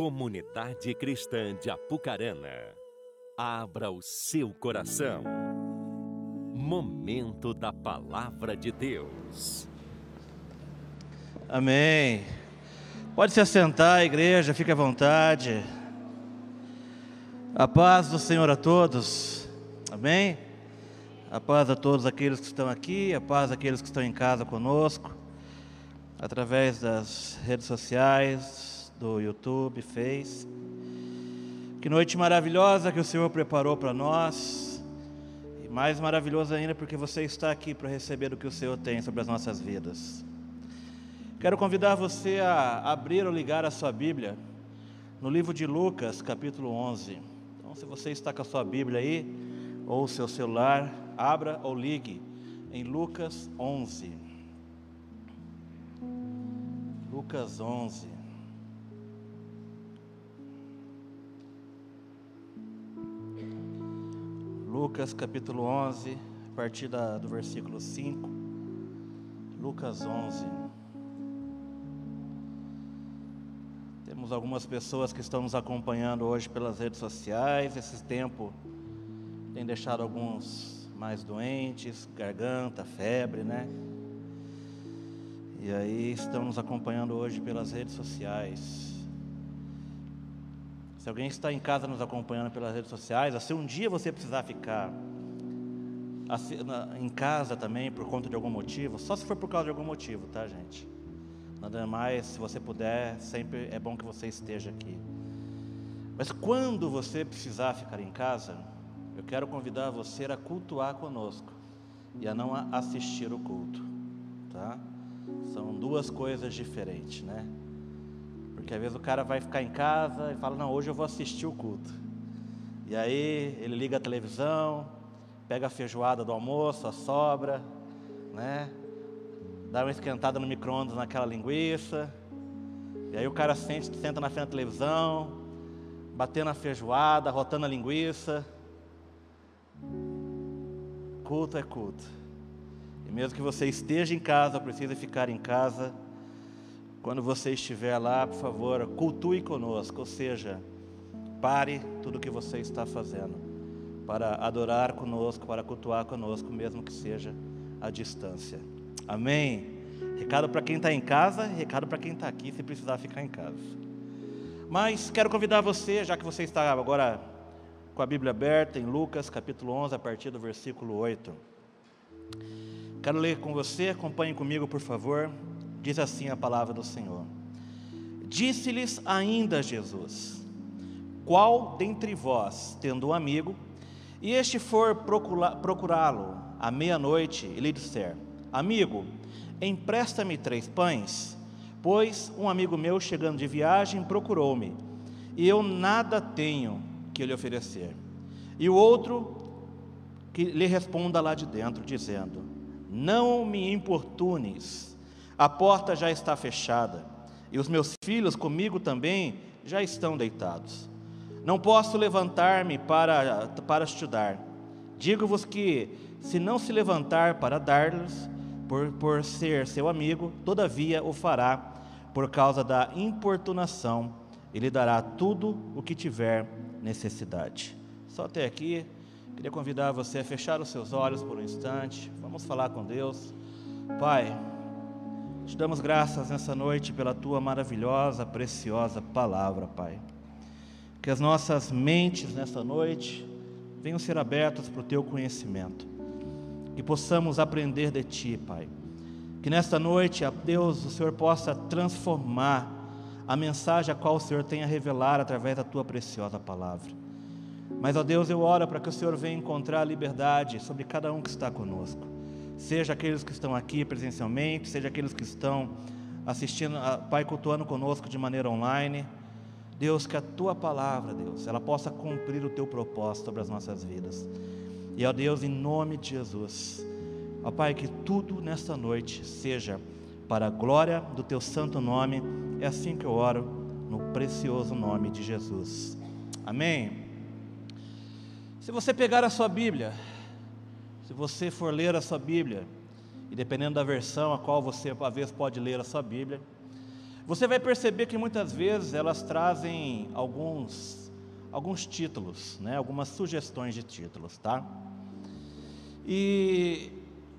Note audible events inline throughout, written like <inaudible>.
Comunidade Cristã de Apucarana, abra o seu coração. Momento da Palavra de Deus. Amém. Pode se assentar, igreja, fique à vontade. A paz do Senhor a todos. Amém. A paz a todos aqueles que estão aqui, a paz àqueles que estão em casa conosco, através das redes sociais, do YouTube, Face. Que noite maravilhosa que o Senhor preparou para nós. E mais maravilhoso ainda porque você está aqui para receber o que o Senhor tem sobre as nossas vidas. Quero convidar você a abrir ou ligar a sua Bíblia no livro de Lucas, capítulo 11. Então, se você está com a sua Bíblia aí, ou o seu celular, abra ou ligue em Lucas 11. Lucas 11. Lucas capítulo 11, a partir da, do versículo 5. Lucas 11. Temos algumas pessoas que estão nos acompanhando hoje pelas redes sociais. Esse tempo tem deixado alguns mais doentes, garganta, febre, né? E aí estão nos acompanhando hoje pelas redes sociais. Se alguém está em casa nos acompanhando pelas redes sociais, se um dia você precisar ficar em casa também por conta de algum motivo, só se for por causa de algum motivo, tá, gente? Nada mais, se você puder, sempre é bom que você esteja aqui. Mas quando você precisar ficar em casa, eu quero convidar você a cultuar conosco e a não assistir o culto, tá? São duas coisas diferentes, né? Porque às vezes o cara vai ficar em casa e fala: Não, hoje eu vou assistir o culto. E aí ele liga a televisão, pega a feijoada do almoço, a sobra, né? Dá uma esquentada no micro-ondas naquela linguiça. E aí o cara sente, senta na frente da televisão, batendo a feijoada, rotando a linguiça. Culto é culto. E mesmo que você esteja em casa, precisa ficar em casa quando você estiver lá, por favor, cultue conosco, ou seja, pare tudo o que você está fazendo para adorar conosco, para cultuar conosco, mesmo que seja à distância. Amém? Recado para quem está em casa, recado para quem está aqui, se precisar ficar em casa. Mas quero convidar você, já que você está agora com a Bíblia aberta em Lucas capítulo 11, a partir do versículo 8. Quero ler com você, acompanhe comigo, por favor. Diz assim a palavra do Senhor. Disse-lhes ainda Jesus: Qual dentre vós, tendo um amigo, e este for procurá-lo à meia-noite e lhe disser: Amigo, empresta-me três pães, pois um amigo meu chegando de viagem procurou-me, e eu nada tenho que lhe oferecer. E o outro que lhe responda lá de dentro, dizendo: Não me importunes a porta já está fechada, e os meus filhos comigo também já estão deitados. Não posso levantar-me para, para estudar. Digo-vos que, se não se levantar para dar-lhes, por, por ser seu amigo, todavia o fará, por causa da importunação, e lhe dará tudo o que tiver necessidade. Só até aqui, queria convidar você a fechar os seus olhos por um instante. Vamos falar com Deus. Pai, te damos graças nessa noite pela tua maravilhosa, preciosa palavra, Pai. Que as nossas mentes nessa noite venham ser abertas para o teu conhecimento. Que possamos aprender de ti, Pai. Que nesta noite, a Deus, o Senhor possa transformar a mensagem a qual o Senhor tem a revelar através da tua preciosa palavra. Mas, ó Deus, eu oro para que o Senhor venha encontrar liberdade sobre cada um que está conosco seja aqueles que estão aqui presencialmente, seja aqueles que estão assistindo, Pai, cultuando conosco de maneira online. Deus, que a tua palavra, Deus, ela possa cumprir o teu propósito sobre as nossas vidas. E, ó Deus, em nome de Jesus, ó Pai, que tudo nesta noite seja para a glória do teu santo nome. É assim que eu oro, no precioso nome de Jesus. Amém. Se você pegar a sua Bíblia, se você for ler a sua Bíblia, e dependendo da versão a qual você às vezes pode ler a sua Bíblia, você vai perceber que muitas vezes elas trazem alguns, alguns títulos, né? algumas sugestões de títulos, tá? E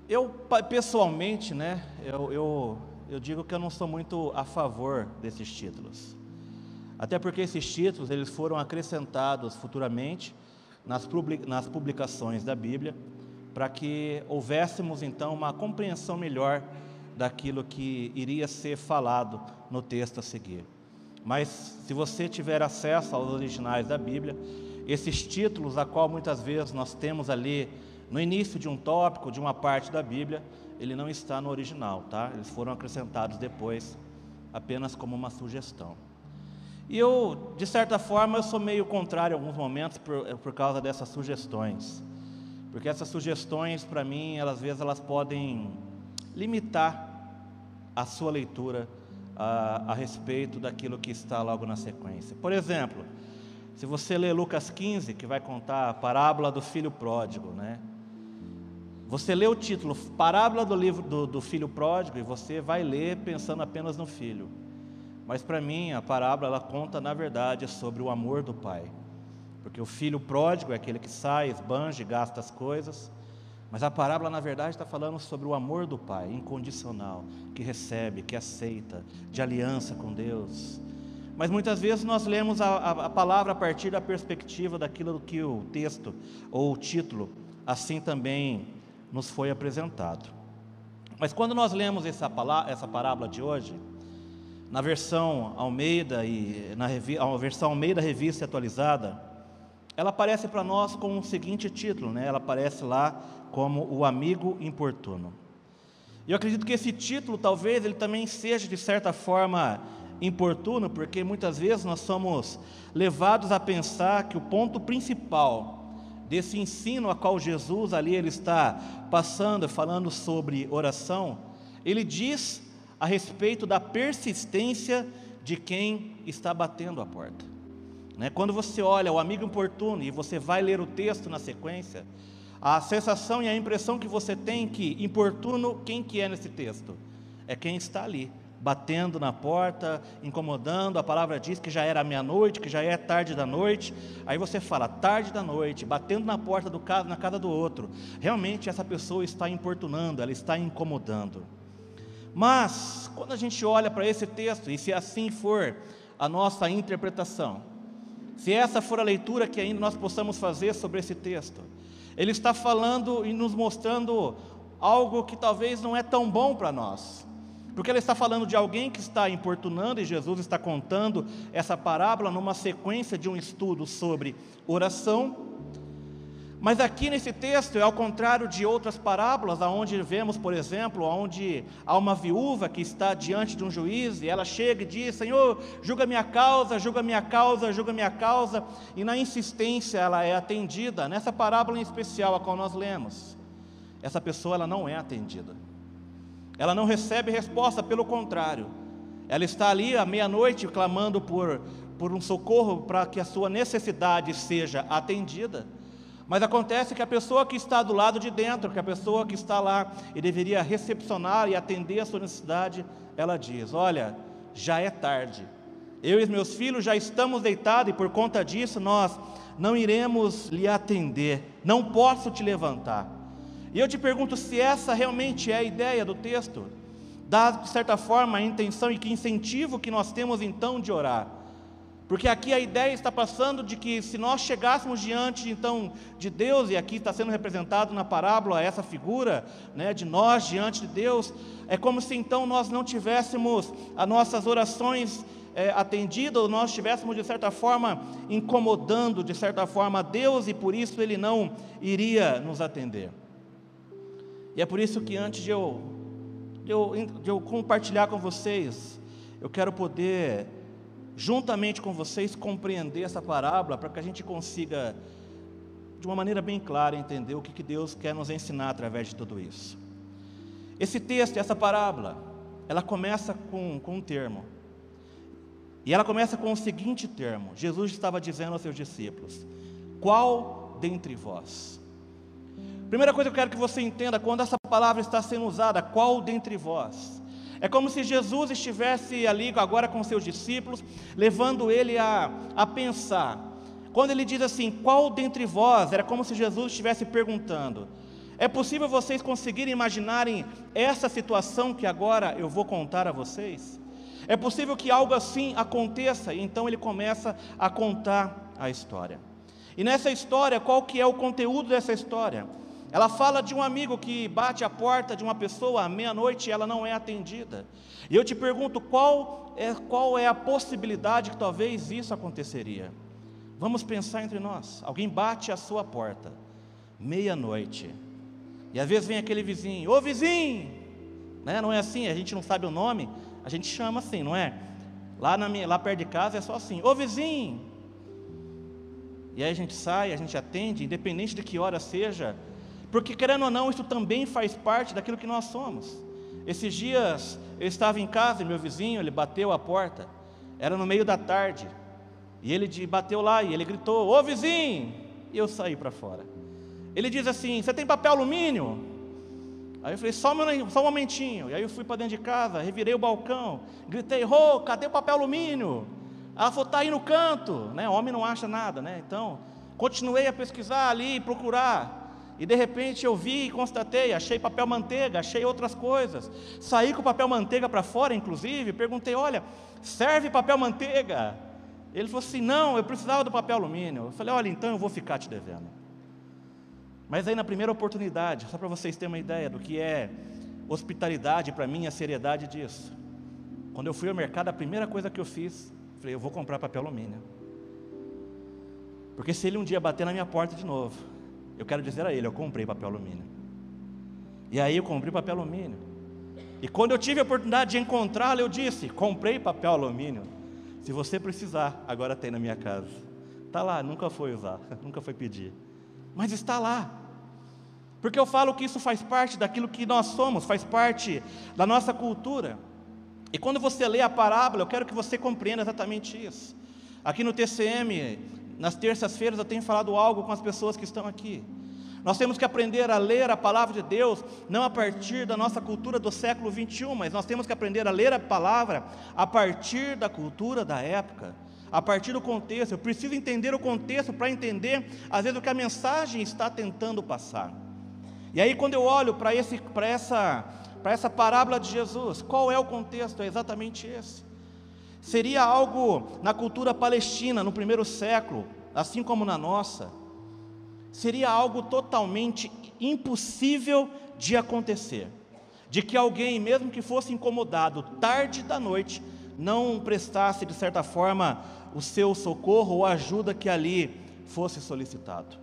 eu, pessoalmente, né, eu, eu, eu digo que eu não sou muito a favor desses títulos. Até porque esses títulos eles foram acrescentados futuramente nas, nas publicações da Bíblia, para que houvéssemos então uma compreensão melhor daquilo que iria ser falado no texto a seguir. Mas se você tiver acesso aos originais da Bíblia, esses títulos, a qual muitas vezes nós temos ali no início de um tópico, de uma parte da Bíblia, ele não está no original, tá? Eles foram acrescentados depois, apenas como uma sugestão. E eu, de certa forma, eu sou meio contrário em alguns momentos por, por causa dessas sugestões. Porque essas sugestões, para mim, elas, às vezes elas podem limitar a sua leitura a, a respeito daquilo que está logo na sequência. Por exemplo, se você ler Lucas 15, que vai contar a parábola do filho pródigo, né? Você lê o título, parábola do livro do, do filho pródigo, e você vai ler pensando apenas no filho. Mas para mim, a parábola ela conta, na verdade, sobre o amor do pai. Porque o filho pródigo é aquele que sai, esbanja e gasta as coisas. Mas a parábola, na verdade, está falando sobre o amor do Pai, incondicional, que recebe, que aceita, de aliança com Deus. Mas muitas vezes nós lemos a, a, a, palavra a partir da perspectiva daquilo que o texto ou o título assim também nos foi apresentado. Mas quando nós lemos essa, essa parábola de hoje, na versão Almeida e na versão Almeida Revista Atualizada, ela aparece para nós com o seguinte título, né? Ela aparece lá como o amigo importuno. Eu acredito que esse título talvez ele também seja de certa forma importuno, porque muitas vezes nós somos levados a pensar que o ponto principal desse ensino a qual Jesus ali ele está passando, falando sobre oração, ele diz a respeito da persistência de quem está batendo a porta. Né? Quando você olha o amigo importuno e você vai ler o texto na sequência, a sensação e a impressão que você tem que importuno, quem que é nesse texto? É quem está ali, batendo na porta, incomodando, a palavra diz que já era meia-noite, que já é tarde da noite, aí você fala, tarde da noite, batendo na porta do casa, na casa do outro, realmente essa pessoa está importunando, ela está incomodando. Mas, quando a gente olha para esse texto, e se assim for a nossa interpretação, se essa for a leitura que ainda nós possamos fazer sobre esse texto, ele está falando e nos mostrando algo que talvez não é tão bom para nós. Porque ele está falando de alguém que está importunando, e Jesus está contando essa parábola numa sequência de um estudo sobre oração. Mas aqui nesse texto é ao contrário de outras parábolas, aonde vemos, por exemplo, onde há uma viúva que está diante de um juiz e ela chega e diz: Senhor, julga minha causa, julga minha causa, julga minha causa, e na insistência ela é atendida. Nessa parábola em especial a qual nós lemos, essa pessoa ela não é atendida, ela não recebe resposta, pelo contrário, ela está ali à meia-noite clamando por, por um socorro para que a sua necessidade seja atendida. Mas acontece que a pessoa que está do lado de dentro, que a pessoa que está lá e deveria recepcionar e atender a sua necessidade, ela diz: Olha, já é tarde. Eu e meus filhos já estamos deitados e por conta disso nós não iremos lhe atender. Não posso te levantar. E eu te pergunto se essa realmente é a ideia do texto. Dá, de certa forma, a intenção e que incentivo que nós temos então de orar. Porque aqui a ideia está passando de que se nós chegássemos diante então de Deus, e aqui está sendo representado na parábola essa figura né, de nós diante de Deus, é como se então nós não tivéssemos as nossas orações é, atendidas, ou nós estivéssemos de certa forma incomodando de certa forma a Deus e por isso Ele não iria nos atender. E é por isso que antes de eu, de eu, de eu compartilhar com vocês, eu quero poder juntamente com vocês, compreender essa parábola para que a gente consiga, de uma maneira bem clara, entender o que, que Deus quer nos ensinar através de tudo isso. Esse texto, essa parábola, ela começa com, com um termo. E ela começa com o seguinte termo: Jesus estava dizendo aos seus discípulos: Qual dentre vós? Primeira coisa que eu quero que você entenda, quando essa palavra está sendo usada, qual dentre vós? É como se Jesus estivesse ali agora com seus discípulos, levando ele a, a pensar. Quando ele diz assim: Qual dentre vós? Era como se Jesus estivesse perguntando. É possível vocês conseguirem imaginarem essa situação que agora eu vou contar a vocês? É possível que algo assim aconteça, e então ele começa a contar a história. E nessa história, qual que é o conteúdo dessa história? Ela fala de um amigo que bate a porta de uma pessoa à meia-noite e ela não é atendida. E eu te pergunto, qual é, qual é a possibilidade que talvez isso aconteceria? Vamos pensar entre nós. Alguém bate a sua porta, meia-noite. E às vezes vem aquele vizinho, ô vizinho! Né? Não é assim, a gente não sabe o nome, a gente chama assim, não é? Lá, na minha, lá perto de casa é só assim, ô vizinho! E aí a gente sai, a gente atende, independente de que hora seja, porque querendo ou não, isso também faz parte daquilo que nós somos. Esses dias eu estava em casa e meu vizinho, ele bateu a porta, era no meio da tarde, e ele bateu lá e ele gritou: Ô vizinho! E eu saí para fora. Ele diz assim: Você tem papel alumínio? Aí eu falei: Só um, só um momentinho. E aí eu fui para dentro de casa, revirei o balcão, gritei: Ô, cadê o papel alumínio? Ela falou: Está aí no canto. Né? Homem não acha nada, né? Então, continuei a pesquisar ali, procurar. E de repente eu vi e constatei, achei papel manteiga, achei outras coisas. Saí com o papel manteiga para fora, inclusive, perguntei: olha, serve papel manteiga? Ele falou assim: não, eu precisava do papel alumínio. Eu falei: olha, então eu vou ficar te devendo. Mas aí na primeira oportunidade, só para vocês terem uma ideia do que é hospitalidade para mim, a seriedade disso. Quando eu fui ao mercado, a primeira coisa que eu fiz, falei: eu vou comprar papel alumínio. Porque se ele um dia bater na minha porta de novo, eu quero dizer a ele: eu comprei papel alumínio. E aí eu comprei papel alumínio. E quando eu tive a oportunidade de encontrá-lo, eu disse: comprei papel alumínio. Se você precisar, agora tem na minha casa. Está lá, nunca foi usar, <laughs> nunca foi pedir. Mas está lá. Porque eu falo que isso faz parte daquilo que nós somos, faz parte da nossa cultura. E quando você lê a parábola, eu quero que você compreenda exatamente isso. Aqui no TCM, nas terças-feiras eu tenho falado algo com as pessoas que estão aqui. Nós temos que aprender a ler a palavra de Deus, não a partir da nossa cultura do século 21, mas nós temos que aprender a ler a palavra a partir da cultura da época, a partir do contexto. Eu preciso entender o contexto para entender, às vezes, o que a mensagem está tentando passar. E aí, quando eu olho para essa, essa parábola de Jesus, qual é o contexto? É exatamente esse. Seria algo na cultura palestina, no primeiro século, assim como na nossa, seria algo totalmente impossível de acontecer. De que alguém, mesmo que fosse incomodado tarde da noite, não prestasse, de certa forma, o seu socorro ou ajuda que ali fosse solicitado.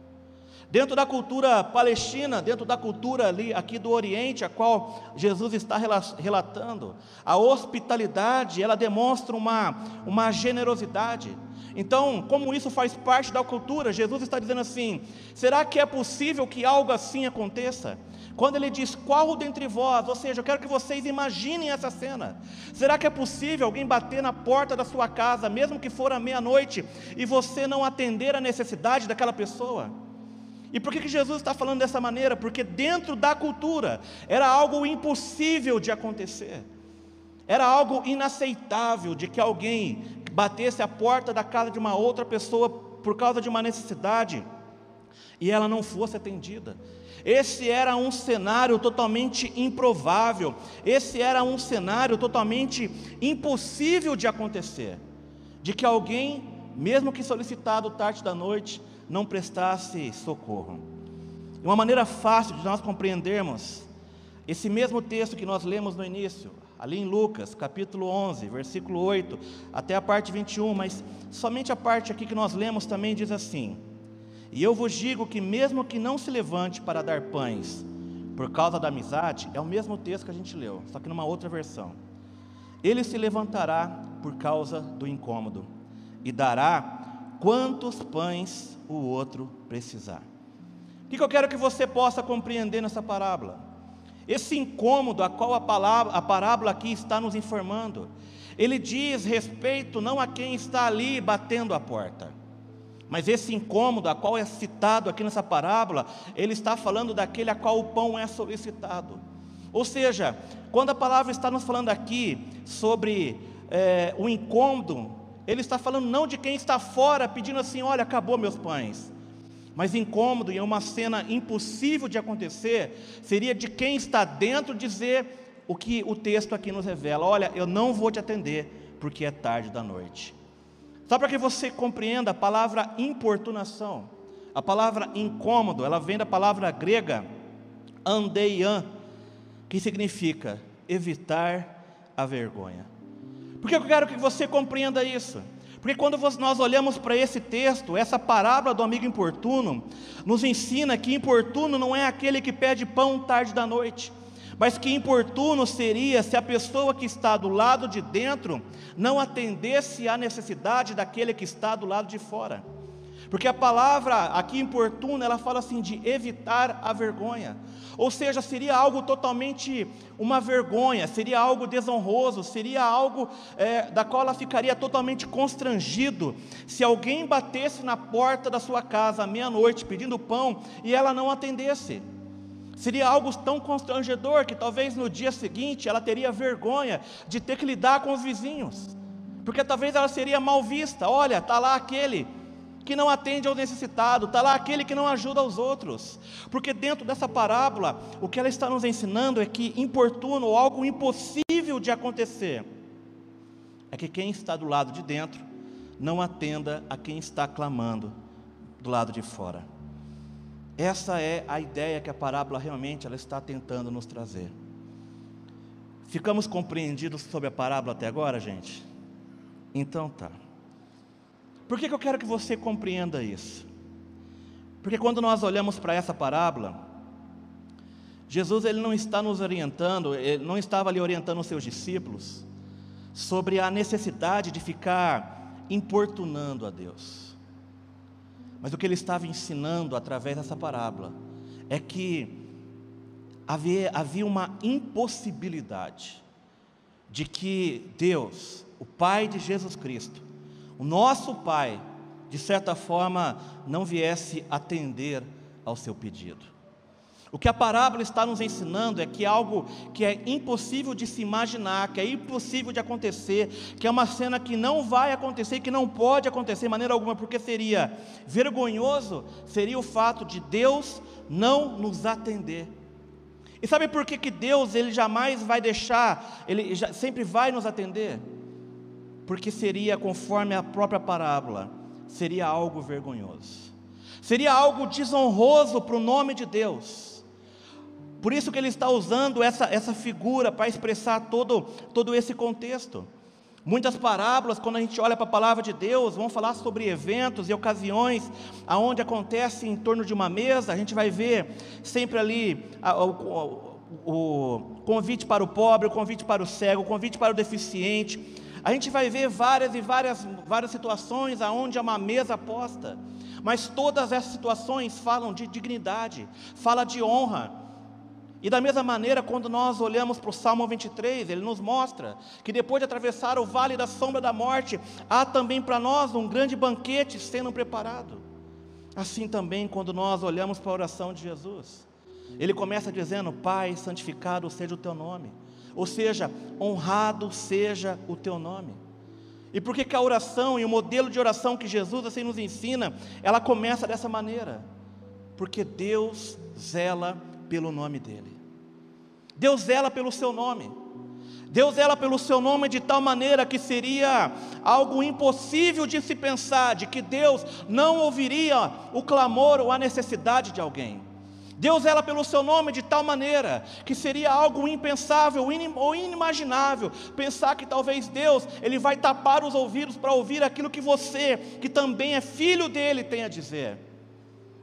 Dentro da cultura palestina, dentro da cultura ali aqui do Oriente, a qual Jesus está relatando, a hospitalidade, ela demonstra uma, uma generosidade. Então, como isso faz parte da cultura, Jesus está dizendo assim: será que é possível que algo assim aconteça? Quando ele diz qual dentre vós, ou seja, eu quero que vocês imaginem essa cena. Será que é possível alguém bater na porta da sua casa, mesmo que for à meia-noite, e você não atender a necessidade daquela pessoa? E por que, que Jesus está falando dessa maneira? Porque dentro da cultura era algo impossível de acontecer, era algo inaceitável de que alguém batesse a porta da casa de uma outra pessoa por causa de uma necessidade e ela não fosse atendida. Esse era um cenário totalmente improvável, esse era um cenário totalmente impossível de acontecer, de que alguém, mesmo que solicitado tarde da noite, não prestasse socorro. Uma maneira fácil de nós compreendermos esse mesmo texto que nós lemos no início, ali em Lucas, capítulo 11, versículo 8, até a parte 21, mas somente a parte aqui que nós lemos também diz assim: E eu vos digo que, mesmo que não se levante para dar pães, por causa da amizade, é o mesmo texto que a gente leu, só que numa outra versão. Ele se levantará por causa do incômodo e dará quantos pães o outro precisar. O que eu quero que você possa compreender nessa parábola? Esse incômodo a qual a, palavra, a parábola aqui está nos informando, ele diz respeito não a quem está ali batendo a porta, mas esse incômodo a qual é citado aqui nessa parábola, ele está falando daquele a qual o pão é solicitado. Ou seja, quando a palavra está nos falando aqui sobre é, o incômodo, ele está falando não de quem está fora pedindo assim: olha, acabou meus pães. Mas incômodo e é uma cena impossível de acontecer, seria de quem está dentro dizer o que o texto aqui nos revela: olha, eu não vou te atender, porque é tarde da noite. Só para que você compreenda a palavra importunação, a palavra incômodo, ela vem da palavra grega andeian, que significa evitar a vergonha. Por que eu quero que você compreenda isso? Porque quando nós olhamos para esse texto, essa parábola do amigo importuno, nos ensina que importuno não é aquele que pede pão tarde da noite, mas que importuno seria se a pessoa que está do lado de dentro não atendesse à necessidade daquele que está do lado de fora. Porque a palavra aqui importuna, ela fala assim de evitar a vergonha. Ou seja, seria algo totalmente uma vergonha, seria algo desonroso, seria algo é, da qual ela ficaria totalmente constrangido se alguém batesse na porta da sua casa à meia-noite pedindo pão e ela não atendesse. Seria algo tão constrangedor que talvez no dia seguinte ela teria vergonha de ter que lidar com os vizinhos, porque talvez ela seria mal vista. Olha, está lá aquele que não atende ao necessitado, está lá aquele que não ajuda aos outros. Porque dentro dessa parábola, o que ela está nos ensinando é que importuno, algo impossível de acontecer, é que quem está do lado de dentro não atenda a quem está clamando do lado de fora. Essa é a ideia que a parábola realmente ela está tentando nos trazer. Ficamos compreendidos sobre a parábola até agora, gente? Então tá. Por que, que eu quero que você compreenda isso? Porque quando nós olhamos para essa parábola, Jesus ele não está nos orientando, ele não estava ali orientando os seus discípulos sobre a necessidade de ficar importunando a Deus. Mas o que ele estava ensinando através dessa parábola é que havia, havia uma impossibilidade de que Deus, o Pai de Jesus Cristo, o nosso Pai, de certa forma, não viesse atender ao seu pedido. O que a parábola está nos ensinando é que algo que é impossível de se imaginar, que é impossível de acontecer, que é uma cena que não vai acontecer, que não pode acontecer de maneira alguma, porque seria vergonhoso, seria o fato de Deus não nos atender. E sabe por que, que Deus ele jamais vai deixar, ele sempre vai nos atender? Porque seria, conforme a própria parábola, seria algo vergonhoso, seria algo desonroso para o nome de Deus. Por isso que ele está usando essa, essa figura para expressar todo, todo esse contexto. Muitas parábolas, quando a gente olha para a palavra de Deus, vão falar sobre eventos e ocasiões aonde acontece em torno de uma mesa. A gente vai ver sempre ali o, o convite para o pobre, o convite para o cego, o convite para o deficiente, a gente vai ver várias e várias, várias situações aonde há uma mesa posta, mas todas essas situações falam de dignidade, fala de honra. E da mesma maneira, quando nós olhamos para o Salmo 23, ele nos mostra que depois de atravessar o vale da sombra da morte, há também para nós um grande banquete sendo preparado. Assim também, quando nós olhamos para a oração de Jesus, ele começa dizendo: Pai, santificado seja o teu nome ou seja, honrado seja o teu nome. E por que, a oração e o modelo de oração que Jesus assim nos ensina, ela começa dessa maneira? Porque Deus zela pelo nome dEle. Deus zela pelo seu nome. Deus zela pelo seu nome de tal maneira que seria algo impossível de se pensar, de que Deus não ouviria o clamor ou a necessidade de alguém. Deus ela pelo seu nome de tal maneira que seria algo impensável ou inimaginável pensar que talvez Deus ele vai tapar os ouvidos para ouvir aquilo que você, que também é filho dele, tem a dizer.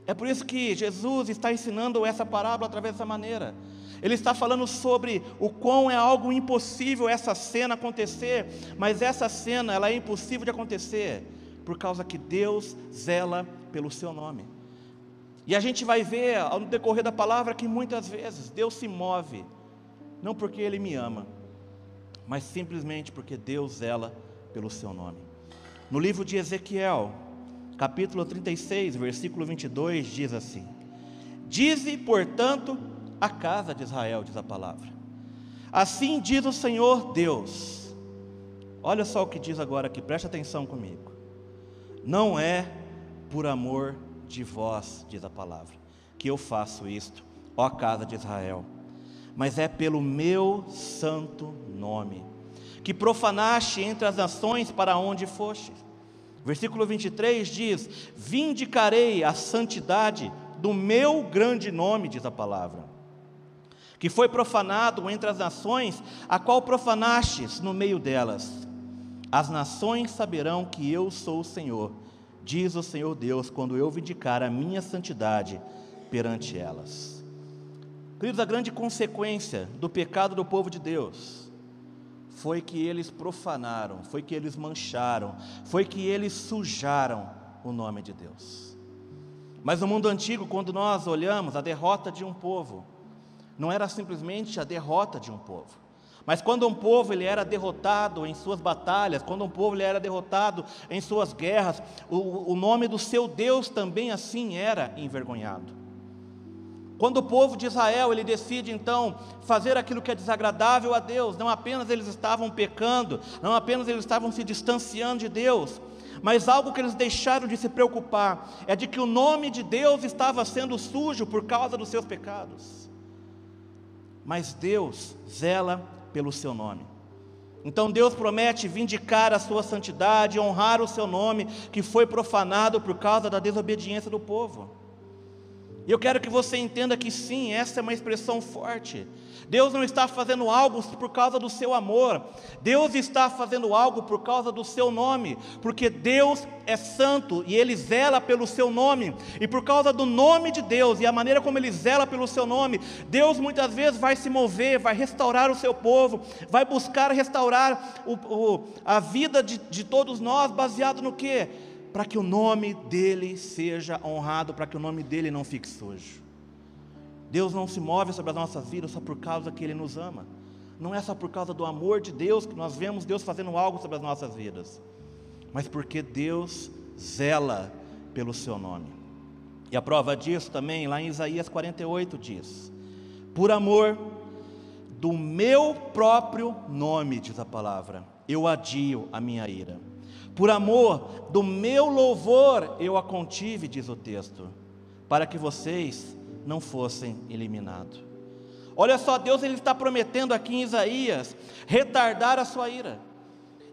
É por isso que Jesus está ensinando essa parábola através dessa maneira. Ele está falando sobre o quão é algo impossível essa cena acontecer, mas essa cena ela é impossível de acontecer por causa que Deus zela pelo seu nome. E a gente vai ver no decorrer da palavra que muitas vezes Deus se move, não porque Ele me ama, mas simplesmente porque Deus zela pelo seu nome. No livro de Ezequiel, capítulo 36, versículo 22, diz assim: Dize, portanto, a casa de Israel, diz a palavra. Assim diz o Senhor Deus. Olha só o que diz agora aqui, preste atenção comigo. Não é por amor de vós, diz a palavra, que eu faço isto, ó casa de Israel, mas é pelo meu santo nome, que profanaste entre as nações para onde foste. Versículo 23 diz: Vindicarei a santidade do meu grande nome, diz a palavra, que foi profanado entre as nações, a qual profanastes no meio delas. As nações saberão que eu sou o Senhor, diz o Senhor Deus, quando eu vindicar a minha santidade perante elas. Queridos, a grande consequência do pecado do povo de Deus foi que eles profanaram, foi que eles mancharam, foi que eles sujaram o nome de Deus. Mas no mundo antigo, quando nós olhamos a derrota de um povo, não era simplesmente a derrota de um povo. Mas quando um povo ele era derrotado em suas batalhas, quando um povo ele era derrotado em suas guerras, o, o nome do seu Deus também assim era envergonhado. Quando o povo de Israel ele decide então fazer aquilo que é desagradável a Deus, não apenas eles estavam pecando, não apenas eles estavam se distanciando de Deus, mas algo que eles deixaram de se preocupar é de que o nome de Deus estava sendo sujo por causa dos seus pecados. Mas Deus zela pelo seu nome. Então Deus promete vindicar a sua santidade, honrar o seu nome, que foi profanado por causa da desobediência do povo. E eu quero que você entenda que sim, essa é uma expressão forte. Deus não está fazendo algo por causa do seu amor, Deus está fazendo algo por causa do seu nome, porque Deus é santo e Ele zela pelo seu nome, e por causa do nome de Deus e a maneira como Ele zela pelo seu nome, Deus muitas vezes vai se mover, vai restaurar o seu povo, vai buscar restaurar o, o, a vida de, de todos nós, baseado no que? para que o nome dele seja honrado, para que o nome dele não fique sujo. Deus não se move sobre as nossas vidas só por causa que ele nos ama. Não é só por causa do amor de Deus que nós vemos Deus fazendo algo sobre as nossas vidas, mas porque Deus zela pelo seu nome. E a prova disso também, lá em Isaías 48 diz: Por amor do meu próprio nome, diz a palavra, eu adio a minha ira por amor do meu louvor eu a contive, diz o texto, para que vocês não fossem eliminados. Olha só, Deus ele está prometendo aqui em Isaías retardar a sua ira.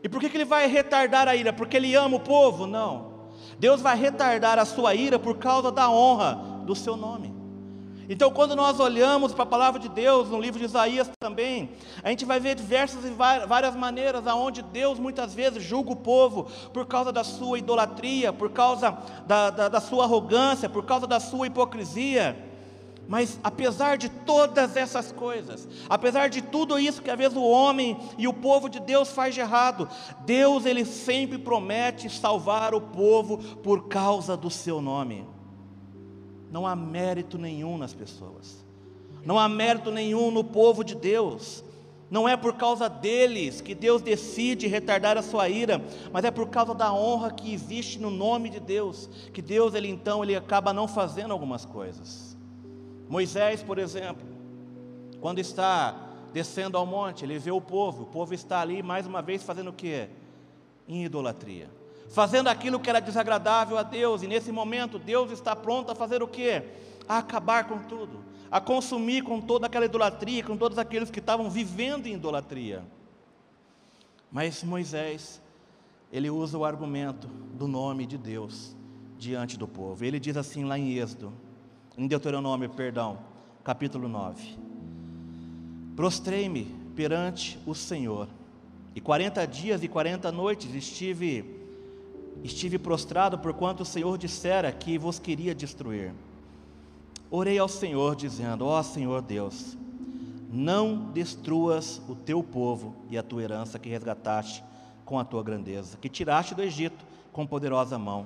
E por que, que ele vai retardar a ira? Porque ele ama o povo? Não. Deus vai retardar a sua ira por causa da honra do seu nome. Então, quando nós olhamos para a palavra de Deus, no livro de Isaías também, a gente vai ver diversas e várias maneiras aonde Deus muitas vezes julga o povo por causa da sua idolatria, por causa da, da, da sua arrogância, por causa da sua hipocrisia. Mas apesar de todas essas coisas, apesar de tudo isso que às vezes o homem e o povo de Deus faz de errado, Deus ele sempre promete salvar o povo por causa do seu nome não há mérito nenhum nas pessoas, não há mérito nenhum no povo de Deus. Não é por causa deles que Deus decide retardar a sua ira, mas é por causa da honra que existe no nome de Deus, que Deus ele então ele acaba não fazendo algumas coisas. Moisés, por exemplo, quando está descendo ao monte, ele vê o povo, o povo está ali mais uma vez fazendo o que? Em idolatria fazendo aquilo que era desagradável a Deus, e nesse momento Deus está pronto a fazer o que? A acabar com tudo, a consumir com toda aquela idolatria, com todos aqueles que estavam vivendo em idolatria. Mas Moisés, ele usa o argumento do nome de Deus diante do povo. Ele diz assim lá em Êxodo, em Deuteronômio, perdão, capítulo 9: Prostrei-me perante o Senhor, e quarenta dias e quarenta noites estive Estive prostrado por quanto o Senhor dissera que vos queria destruir. Orei ao Senhor, dizendo: Ó oh, Senhor Deus, não destruas o teu povo e a tua herança que resgataste com a tua grandeza, que tiraste do Egito com poderosa mão.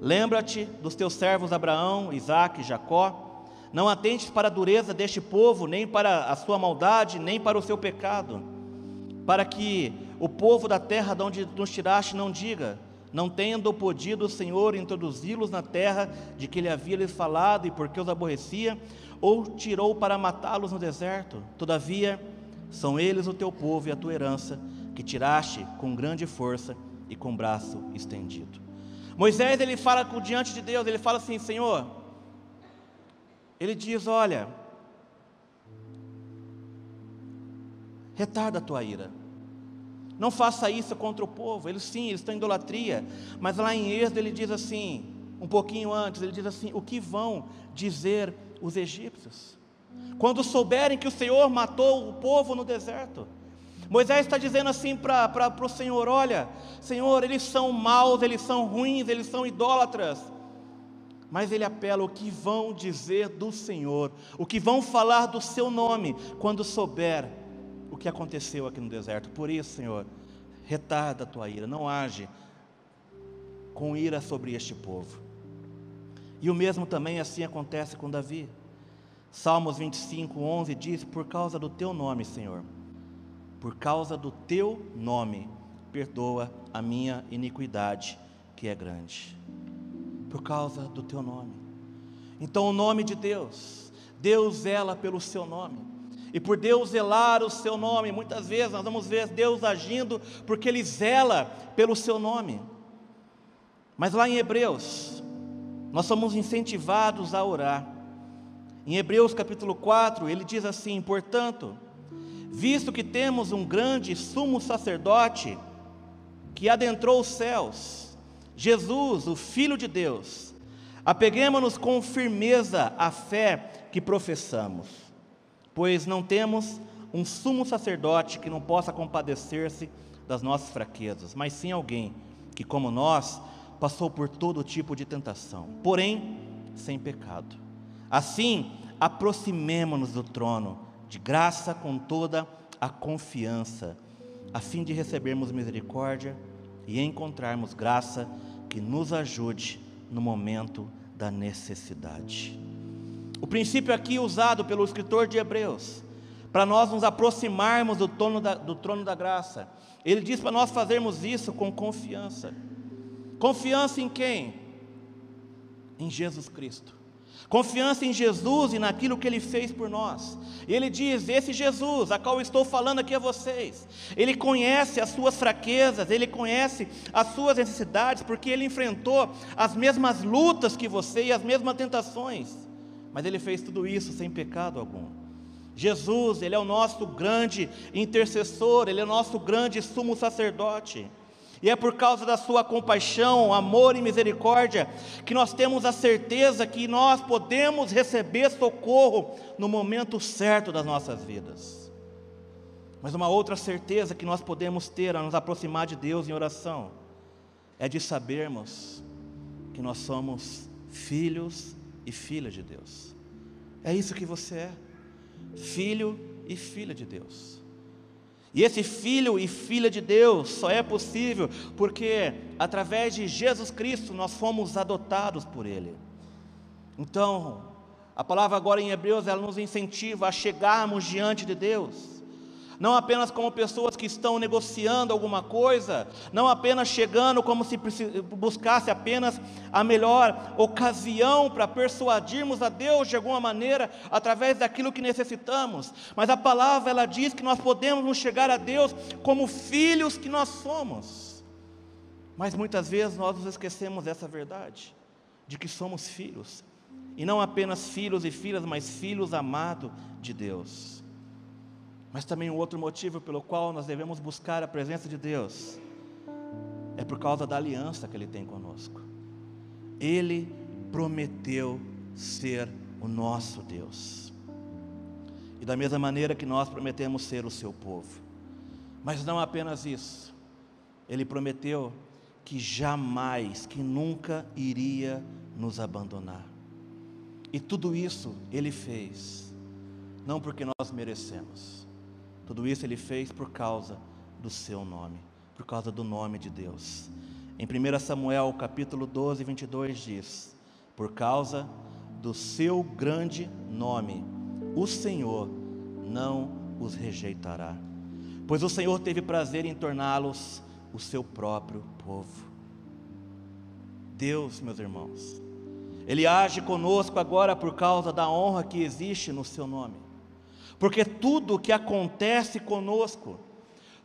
Lembra-te dos teus servos Abraão, Isaque e Jacó. Não atentes para a dureza deste povo, nem para a sua maldade, nem para o seu pecado, para que o povo da terra de onde nos tiraste não diga: não tendo podido o Senhor introduzi-los na terra de que ele havia lhes falado e porque os aborrecia, ou tirou para matá-los no deserto. Todavia, São eles o teu povo e a tua herança, que tiraste com grande força e com braço estendido. Moisés ele fala diante de Deus, ele fala assim: Senhor, ele diz: Olha, retarda a tua ira. Não faça isso contra o povo. Eles sim, eles estão em idolatria. Mas lá em Êxodo ele diz assim, um pouquinho antes, ele diz assim: o que vão dizer os egípcios? Quando souberem que o Senhor matou o povo no deserto. Moisés está dizendo assim para o Senhor: olha, Senhor, eles são maus, eles são ruins, eles são idólatras. Mas ele apela o que vão dizer do Senhor, o que vão falar do seu nome, quando souber o que aconteceu aqui no deserto. Por isso, Senhor, retarda a tua ira, não age com ira sobre este povo. E o mesmo também assim acontece com Davi. Salmos 25, 11 diz: Por causa do teu nome, Senhor, por causa do teu nome, perdoa a minha iniquidade, que é grande. Por causa do teu nome. Então, o nome de Deus, Deus zela pelo seu nome. E por Deus zelar o seu nome, muitas vezes nós vamos ver Deus agindo porque Ele zela pelo seu nome. Mas lá em Hebreus, nós somos incentivados a orar. Em Hebreus capítulo 4, ele diz assim: Portanto, visto que temos um grande sumo sacerdote que adentrou os céus, Jesus, o Filho de Deus, apeguemos-nos com firmeza à fé que professamos pois não temos um sumo sacerdote que não possa compadecer-se das nossas fraquezas, mas sim alguém que, como nós, passou por todo tipo de tentação, porém sem pecado. Assim, aproximemo-nos do trono de graça com toda a confiança, a fim de recebermos misericórdia e encontrarmos graça que nos ajude no momento da necessidade. O princípio aqui usado pelo escritor de Hebreus, para nós nos aproximarmos do trono da, do trono da graça, ele diz para nós fazermos isso com confiança. Confiança em quem? Em Jesus Cristo. Confiança em Jesus e naquilo que Ele fez por nós. E Ele diz: Esse Jesus, a qual estou falando aqui a vocês, Ele conhece as suas fraquezas, Ele conhece as suas necessidades, porque Ele enfrentou as mesmas lutas que você e as mesmas tentações mas ele fez tudo isso sem pecado algum. Jesus, ele é o nosso grande intercessor, ele é o nosso grande sumo sacerdote. E é por causa da sua compaixão, amor e misericórdia que nós temos a certeza que nós podemos receber socorro no momento certo das nossas vidas. Mas uma outra certeza que nós podemos ter a nos aproximar de Deus em oração é de sabermos que nós somos filhos e filha de Deus. É isso que você é, filho e filha de Deus. E esse filho e filha de Deus só é possível porque através de Jesus Cristo nós fomos adotados por Ele. Então, a palavra agora em Hebreus ela nos incentiva a chegarmos diante de Deus não apenas como pessoas que estão negociando alguma coisa, não apenas chegando como se buscasse apenas a melhor ocasião para persuadirmos a Deus de alguma maneira através daquilo que necessitamos, mas a palavra ela diz que nós podemos nos chegar a Deus como filhos que nós somos. Mas muitas vezes nós nos esquecemos dessa verdade, de que somos filhos, e não apenas filhos e filhas, mas filhos amados de Deus. Mas também um outro motivo pelo qual nós devemos buscar a presença de Deus é por causa da aliança que Ele tem conosco. Ele prometeu ser o nosso Deus. E da mesma maneira que nós prometemos ser o seu povo. Mas não apenas isso. Ele prometeu que jamais, que nunca iria nos abandonar. E tudo isso ele fez, não porque nós merecemos, tudo isso ele fez por causa do seu nome, por causa do nome de Deus. Em 1 Samuel capítulo 12, 22 diz: Por causa do seu grande nome, o Senhor não os rejeitará, pois o Senhor teve prazer em torná-los o seu próprio povo. Deus, meus irmãos, Ele age conosco agora por causa da honra que existe no seu nome Porque tudo que acontece conosco,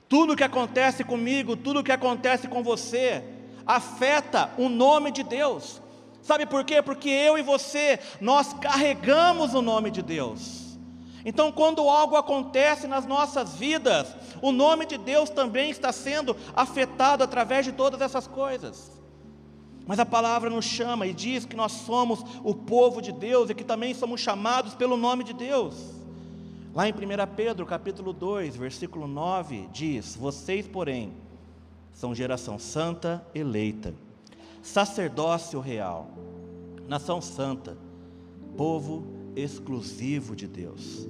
tudo que acontece comigo, tudo que acontece com você, afeta o nome de Deus. Sabe por quê? Porque eu e você, nós carregamos o nome de Deus. Então, quando algo acontece nas nossas vidas, o nome de Deus também está sendo afetado através de todas essas coisas. Mas a palavra nos chama e diz que nós somos o povo de Deus e que também somos chamados pelo nome de Deus. Lá em 1 Pedro, capítulo 2, versículo 9, diz: Vocês, porém, são geração santa, eleita, sacerdócio real, nação santa, povo exclusivo de Deus,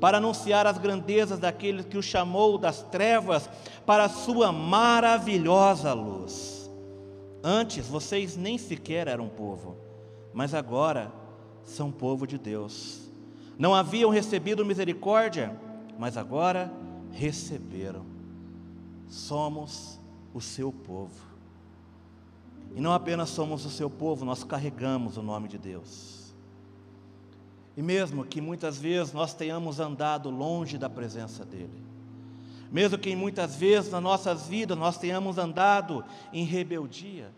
para anunciar as grandezas daquele que o chamou das trevas para a sua maravilhosa luz. Antes vocês nem sequer eram povo, mas agora são povo de Deus. Não haviam recebido misericórdia, mas agora receberam. Somos o seu povo. E não apenas somos o seu povo, nós carregamos o nome de Deus. E mesmo que muitas vezes nós tenhamos andado longe da presença dEle, mesmo que muitas vezes nas nossas vidas nós tenhamos andado em rebeldia,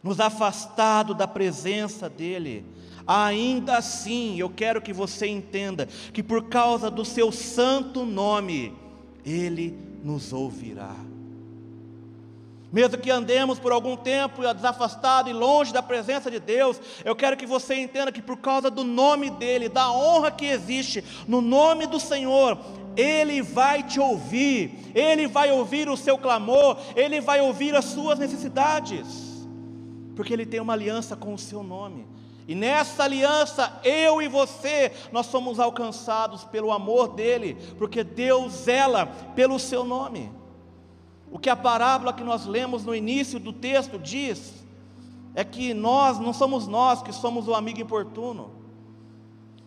nos afastado da presença dEle, ainda assim eu quero que você entenda que por causa do seu santo nome, Ele nos ouvirá mesmo que andemos por algum tempo desafastado e longe da presença de Deus, eu quero que você entenda que por causa do nome dEle, da honra que existe no nome do Senhor, Ele vai te ouvir, Ele vai ouvir o seu clamor, Ele vai ouvir as suas necessidades, porque Ele tem uma aliança com o seu nome. E nessa aliança, eu e você, nós somos alcançados pelo amor dEle, porque Deus zela pelo seu nome. O que a parábola que nós lemos no início do texto diz é que nós não somos nós que somos o amigo importuno.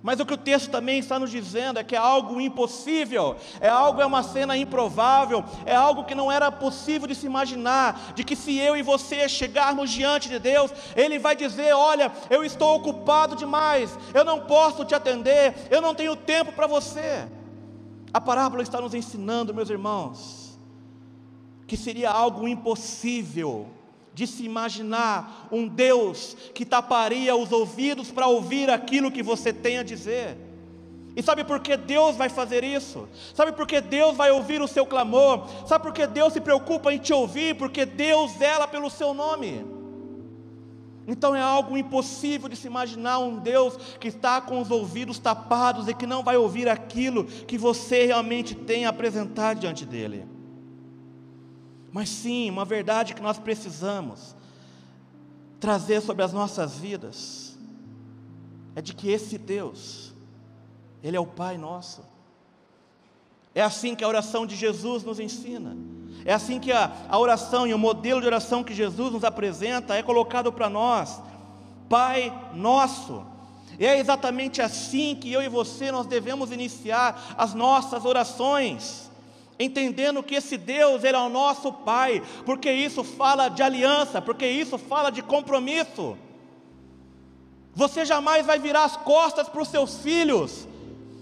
Mas o que o texto também está nos dizendo é que é algo impossível, é algo, é uma cena improvável, é algo que não era possível de se imaginar, de que se eu e você chegarmos diante de Deus, Ele vai dizer: Olha, eu estou ocupado demais, eu não posso te atender, eu não tenho tempo para você. A parábola está nos ensinando, meus irmãos, que seria algo impossível de se imaginar um Deus que taparia os ouvidos para ouvir aquilo que você tem a dizer. E sabe por que Deus vai fazer isso? Sabe por que Deus vai ouvir o seu clamor? Sabe por que Deus se preocupa em te ouvir? Porque Deus zela pelo seu nome. Então é algo impossível de se imaginar um Deus que está com os ouvidos tapados e que não vai ouvir aquilo que você realmente tem a apresentar diante dele. Mas sim, uma verdade que nós precisamos trazer sobre as nossas vidas é de que esse Deus, Ele é o Pai nosso. É assim que a oração de Jesus nos ensina. É assim que a, a oração e o modelo de oração que Jesus nos apresenta é colocado para nós. Pai nosso. E é exatamente assim que eu e você nós devemos iniciar as nossas orações entendendo que esse Deus ele é o nosso Pai, porque isso fala de aliança, porque isso fala de compromisso. Você jamais vai virar as costas para os seus filhos,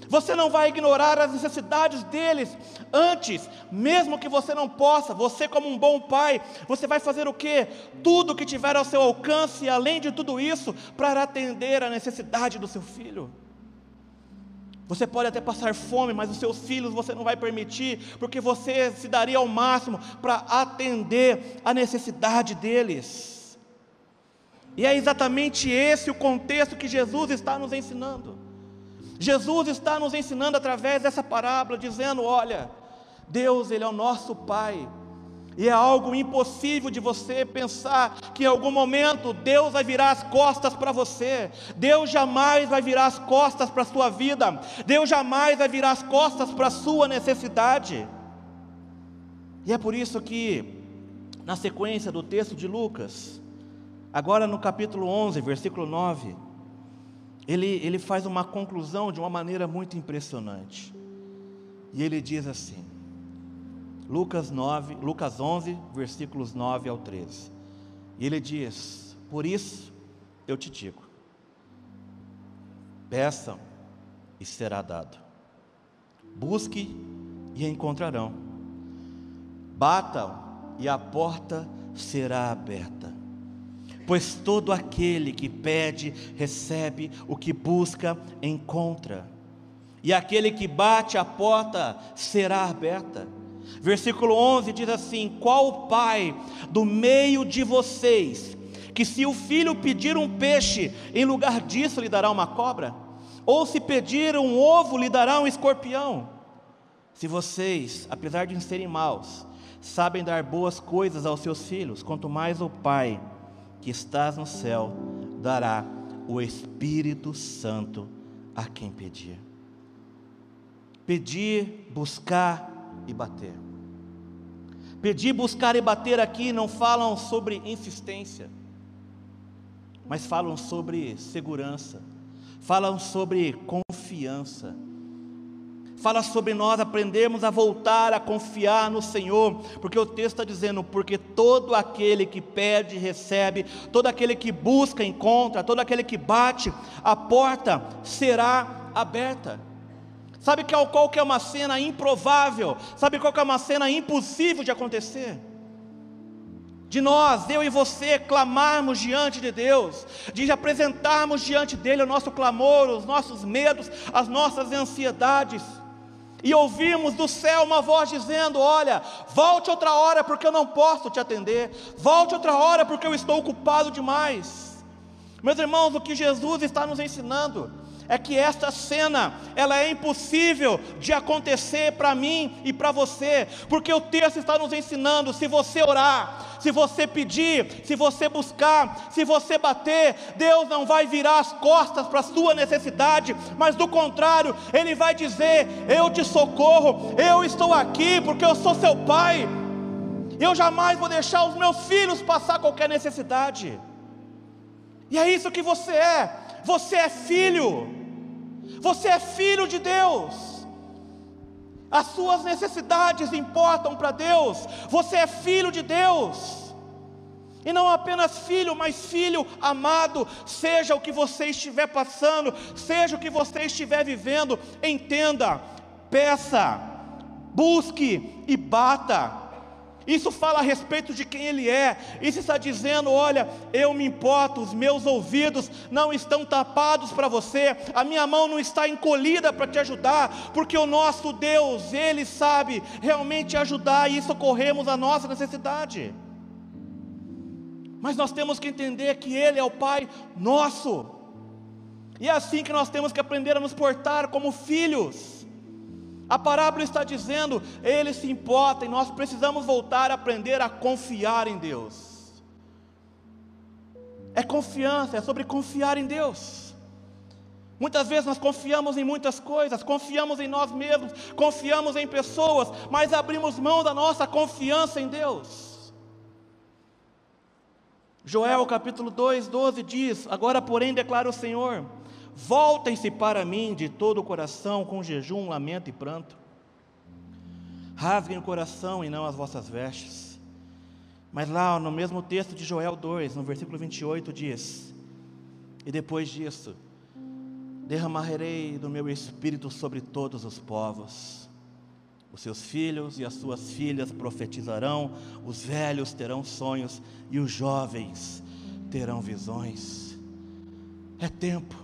você não vai ignorar as necessidades deles. Antes, mesmo que você não possa, você, como um bom pai, você vai fazer o que? Tudo que tiver ao seu alcance, além de tudo isso, para atender a necessidade do seu filho. Você pode até passar fome, mas os seus filhos você não vai permitir, porque você se daria ao máximo para atender a necessidade deles. E é exatamente esse o contexto que Jesus está nos ensinando. Jesus está nos ensinando através dessa parábola, dizendo: olha, Deus, Ele é o nosso Pai, e é algo impossível de você pensar que em algum momento Deus vai virar as costas para você. Deus jamais vai virar as costas para a sua vida. Deus jamais vai virar as costas para a sua necessidade. E é por isso que, na sequência do texto de Lucas, agora no capítulo 11, versículo 9, ele, ele faz uma conclusão de uma maneira muito impressionante. E ele diz assim: Lucas 9, Lucas 11, versículos 9 ao 13. E ele diz: Por isso eu te digo: peçam e será dado. Busque e encontrarão. Batam e a porta será aberta. Pois todo aquele que pede, recebe, o que busca, encontra. E aquele que bate a porta será aberta. Versículo 11 diz assim: Qual pai do meio de vocês, que se o filho pedir um peixe, em lugar disso lhe dará uma cobra? Ou se pedir um ovo, lhe dará um escorpião? Se vocês, apesar de serem maus, sabem dar boas coisas aos seus filhos, quanto mais o Pai que estás no céu dará o Espírito Santo a quem pedir. Pedir, buscar e bater. Pedir, buscar e bater aqui não falam sobre insistência, mas falam sobre segurança, falam sobre confiança fala sobre nós aprendermos a voltar a confiar no Senhor, porque o texto está dizendo: porque todo aquele que pede, recebe, todo aquele que busca, encontra, todo aquele que bate, a porta será aberta. Sabe qual que é uma cena improvável? Sabe qual que é uma cena impossível de acontecer? de nós, eu e você, clamarmos diante de Deus, de apresentarmos diante dEle o nosso clamor, os nossos medos, as nossas ansiedades e ouvimos do céu uma voz dizendo: Olha, volte outra hora porque eu não posso te atender, volte outra hora porque eu estou ocupado demais. Meus irmãos, o que Jesus está nos ensinando é que esta cena, ela é impossível de acontecer para mim e para você, porque o texto está nos ensinando, se você orar, se você pedir, se você buscar, se você bater, Deus não vai virar as costas para a sua necessidade, mas do contrário, Ele vai dizer: Eu te socorro, eu estou aqui porque eu sou seu pai, eu jamais vou deixar os meus filhos passar qualquer necessidade. E é isso que você é. Você é filho. Você é filho de Deus. As suas necessidades importam para Deus. Você é filho de Deus. E não apenas filho, mas filho amado, seja o que você estiver passando, seja o que você estiver vivendo, entenda, peça, busque e bata. Isso fala a respeito de quem Ele é. Isso está dizendo: olha, eu me importo, os meus ouvidos não estão tapados para você, a minha mão não está encolhida para te ajudar, porque o nosso Deus, Ele sabe realmente ajudar e socorremos a nossa necessidade. Mas nós temos que entender que Ele é o Pai nosso, e é assim que nós temos que aprender a nos portar como filhos. A parábola está dizendo, ele se importa e nós precisamos voltar a aprender a confiar em Deus. É confiança, é sobre confiar em Deus. Muitas vezes nós confiamos em muitas coisas, confiamos em nós mesmos, confiamos em pessoas, mas abrimos mão da nossa confiança em Deus. Joel capítulo 2, 12 diz: Agora, porém, declara o Senhor: Voltem-se para mim de todo o coração, com jejum, lamento e pranto. Rasguem o coração e não as vossas vestes. Mas lá no mesmo texto de Joel 2, no versículo 28, diz: E depois disso, derramarei do meu espírito sobre todos os povos. Os seus filhos e as suas filhas profetizarão, os velhos terão sonhos e os jovens terão visões. É tempo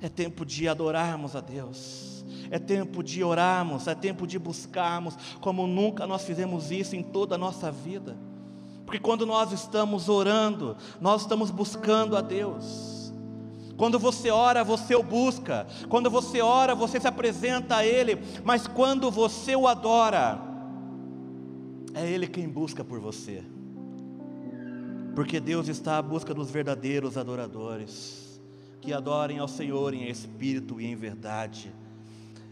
é tempo de adorarmos a Deus. É tempo de orarmos, é tempo de buscarmos, como nunca nós fizemos isso em toda a nossa vida. Porque quando nós estamos orando, nós estamos buscando a Deus. Quando você ora, você o busca. Quando você ora, você se apresenta a Ele. Mas quando você o adora, é Ele quem busca por você. Porque Deus está à busca dos verdadeiros adoradores que adorem ao Senhor em espírito e em verdade.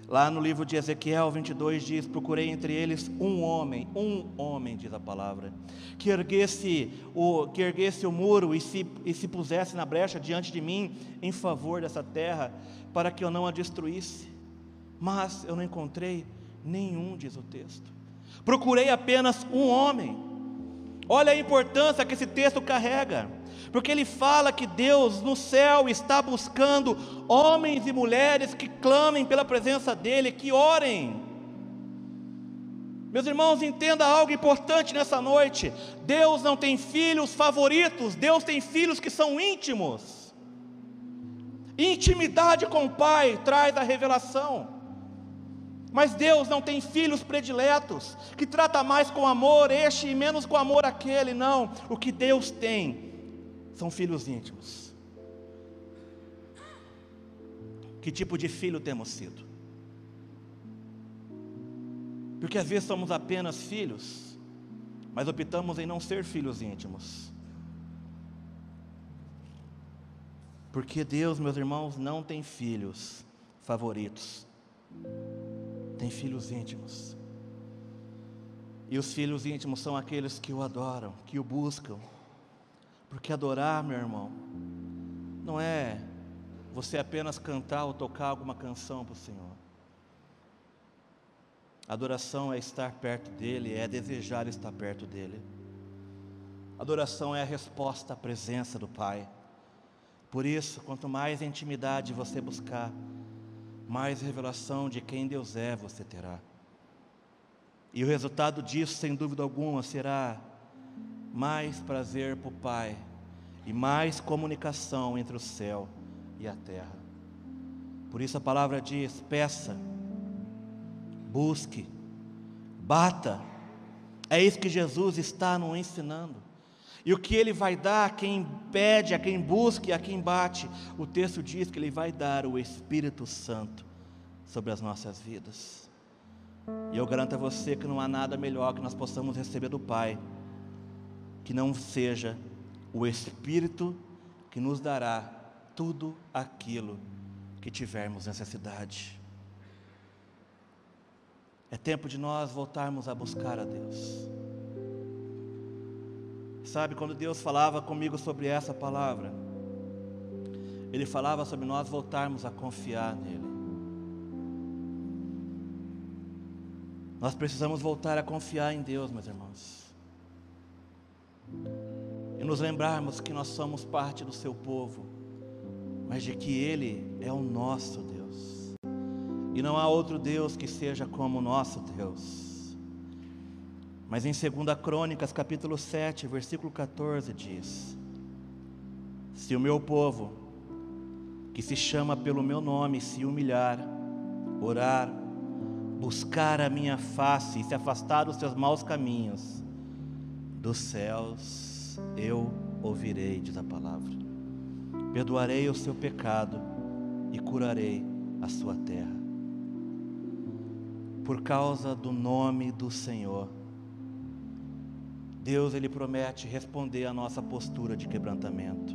Lá no livro de Ezequiel 22 diz: Procurei entre eles um homem, um homem, diz a palavra, que erguesse o, que erguesse o muro e se, e se pusesse na brecha diante de mim em favor dessa terra, para que eu não a destruísse. Mas eu não encontrei nenhum, diz o texto. Procurei apenas um homem. Olha a importância que esse texto carrega. Porque ele fala que Deus no céu está buscando homens e mulheres que clamem pela presença dEle, que orem. Meus irmãos, entenda algo importante nessa noite: Deus não tem filhos favoritos, Deus tem filhos que são íntimos. Intimidade com o Pai traz a revelação. Mas Deus não tem filhos prediletos, que trata mais com amor este e menos com amor aquele, não. O que Deus tem são filhos íntimos. Que tipo de filho temos sido? Porque às vezes somos apenas filhos, mas optamos em não ser filhos íntimos. Porque Deus, meus irmãos, não tem filhos favoritos tem filhos íntimos. E os filhos íntimos são aqueles que o adoram, que o buscam. Porque adorar, meu irmão, não é você apenas cantar ou tocar alguma canção para o Senhor. Adoração é estar perto dEle, é desejar estar perto dEle. Adoração é a resposta à presença do Pai. Por isso, quanto mais intimidade você buscar, mais revelação de quem Deus é você terá. E o resultado disso, sem dúvida alguma, será mais prazer para o Pai e mais comunicação entre o céu e a terra. Por isso a palavra diz: peça, busque, bata. É isso que Jesus está nos ensinando. E o que ele vai dar a quem pede, a quem busca e a quem bate, o texto diz que ele vai dar o Espírito Santo sobre as nossas vidas. E eu garanto a você que não há nada melhor que nós possamos receber do Pai, que não seja o Espírito que nos dará tudo aquilo que tivermos necessidade. É tempo de nós voltarmos a buscar a Deus. Sabe, quando Deus falava comigo sobre essa palavra, Ele falava sobre nós voltarmos a confiar nele. Nós precisamos voltar a confiar em Deus, meus irmãos. E nos lembrarmos que nós somos parte do seu povo, mas de que Ele é o nosso Deus. E não há outro Deus que seja como o nosso Deus. Mas em 2 Crônicas, capítulo 7, versículo 14, diz: Se o meu povo, que se chama pelo meu nome, se humilhar, orar, buscar a minha face e se afastar dos seus maus caminhos, dos céus eu ouvirei, diz a palavra. Perdoarei o seu pecado e curarei a sua terra. Por causa do nome do Senhor, Deus ele promete responder a nossa postura de quebrantamento.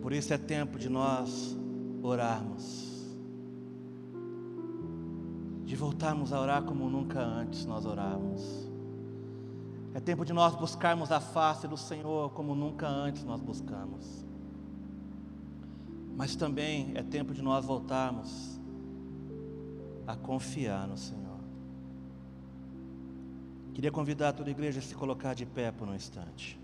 Por isso é tempo de nós orarmos. De voltarmos a orar como nunca antes nós orávamos. É tempo de nós buscarmos a face do Senhor como nunca antes nós buscamos. Mas também é tempo de nós voltarmos a confiar no Senhor. Queria convidar toda a igreja a se colocar de pé por um instante.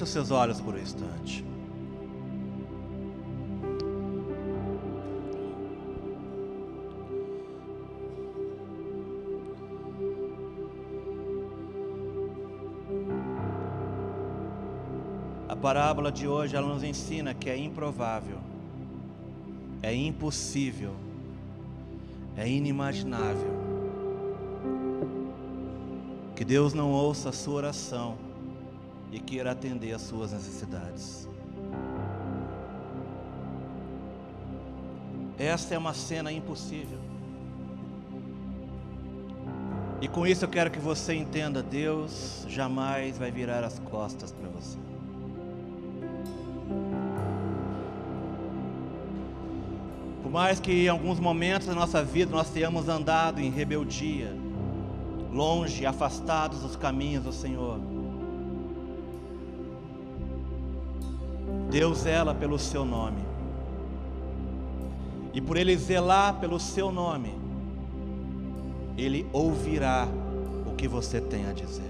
Feche os seus olhos por um instante. parábola de hoje ela nos ensina que é improvável, é impossível, é inimaginável que Deus não ouça a sua oração e queira atender às suas necessidades. Esta é uma cena impossível. E com isso eu quero que você entenda: Deus jamais vai virar as costas para você. Por mais que em alguns momentos da nossa vida nós tenhamos andado em rebeldia, longe, afastados dos caminhos do Senhor, Deus zela pelo seu nome. E por ele zelar pelo seu nome, ele ouvirá o que você tem a dizer.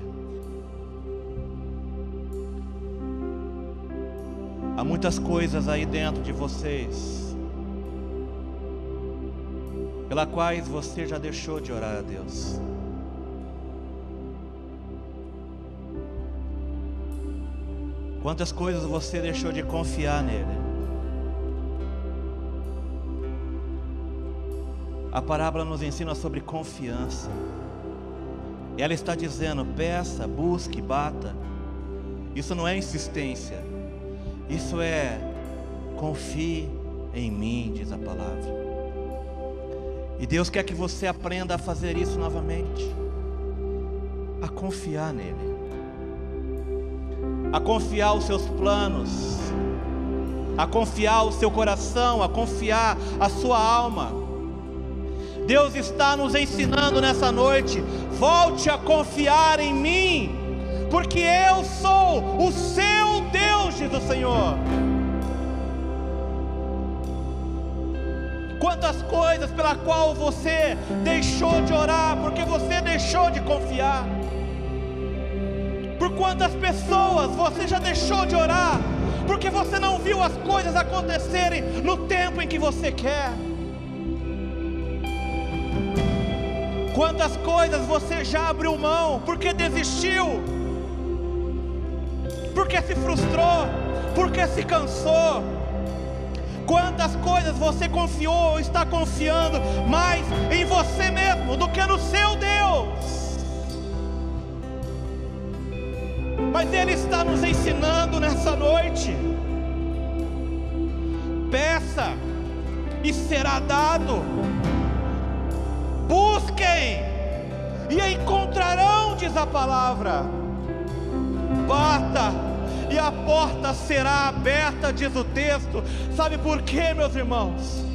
Há muitas coisas aí dentro de vocês, pela quais você já deixou de orar a Deus. Quantas coisas você deixou de confiar nele? A parábola nos ensina sobre confiança. Ela está dizendo: peça, busque, bata. Isso não é insistência. Isso é confie em mim, diz a palavra. E Deus quer que você aprenda a fazer isso novamente. A confiar nele. A confiar os seus planos. A confiar o seu coração, a confiar a sua alma Deus está nos ensinando nessa noite: volte a confiar em mim, porque eu sou o seu Deus, diz o Senhor. Quantas coisas pela qual você deixou de orar, porque você deixou de confiar. Quantas pessoas você já deixou de orar, porque você não viu as coisas acontecerem no tempo em que você quer. Quantas coisas você já abriu mão porque desistiu, porque se frustrou, porque se cansou. Quantas coisas você confiou ou está confiando mais em você mesmo do que no seu Deus. Mas Ele está nos ensinando nessa noite. Peça e será dado Busquem e encontrarão, diz a palavra. Bata e a porta será aberta, diz o texto. Sabe por quê, meus irmãos?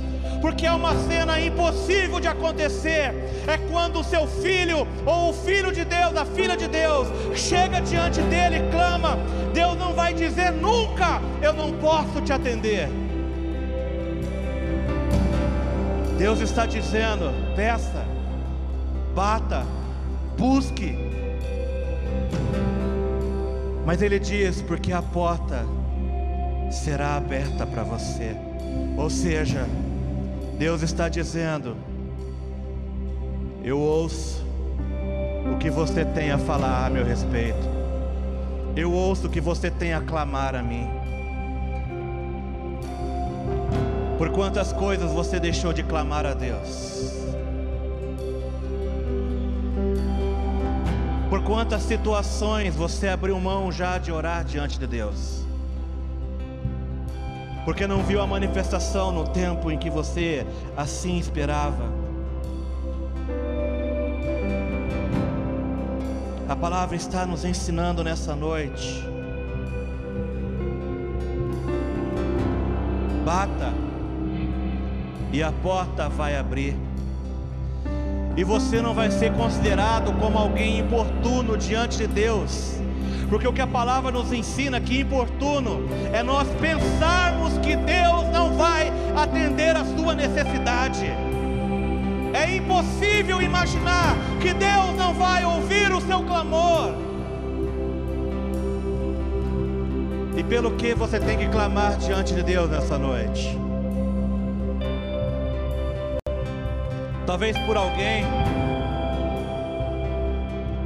Porque é uma cena impossível de acontecer. É quando o seu filho, ou o filho de Deus, a filha de Deus, chega diante dele e clama. Deus não vai dizer nunca: Eu não posso te atender. Deus está dizendo: peça, bata, busque. Mas ele diz: porque a porta será aberta para você. Ou seja, Deus está dizendo: eu ouço o que você tem a falar a meu respeito. Eu ouço o que você tem a clamar a mim. Por quantas coisas você deixou de clamar a Deus? Por quantas situações você abriu mão já de orar diante de Deus? Porque não viu a manifestação no tempo em que você assim esperava? A palavra está nos ensinando nessa noite. Bata, e a porta vai abrir e você não vai ser considerado como alguém importuno diante de Deus. Porque o que a palavra nos ensina que importuno é nós pensarmos que Deus não vai atender a sua necessidade. É impossível imaginar que Deus não vai ouvir o seu clamor. E pelo que você tem que clamar diante de Deus nessa noite? talvez por alguém,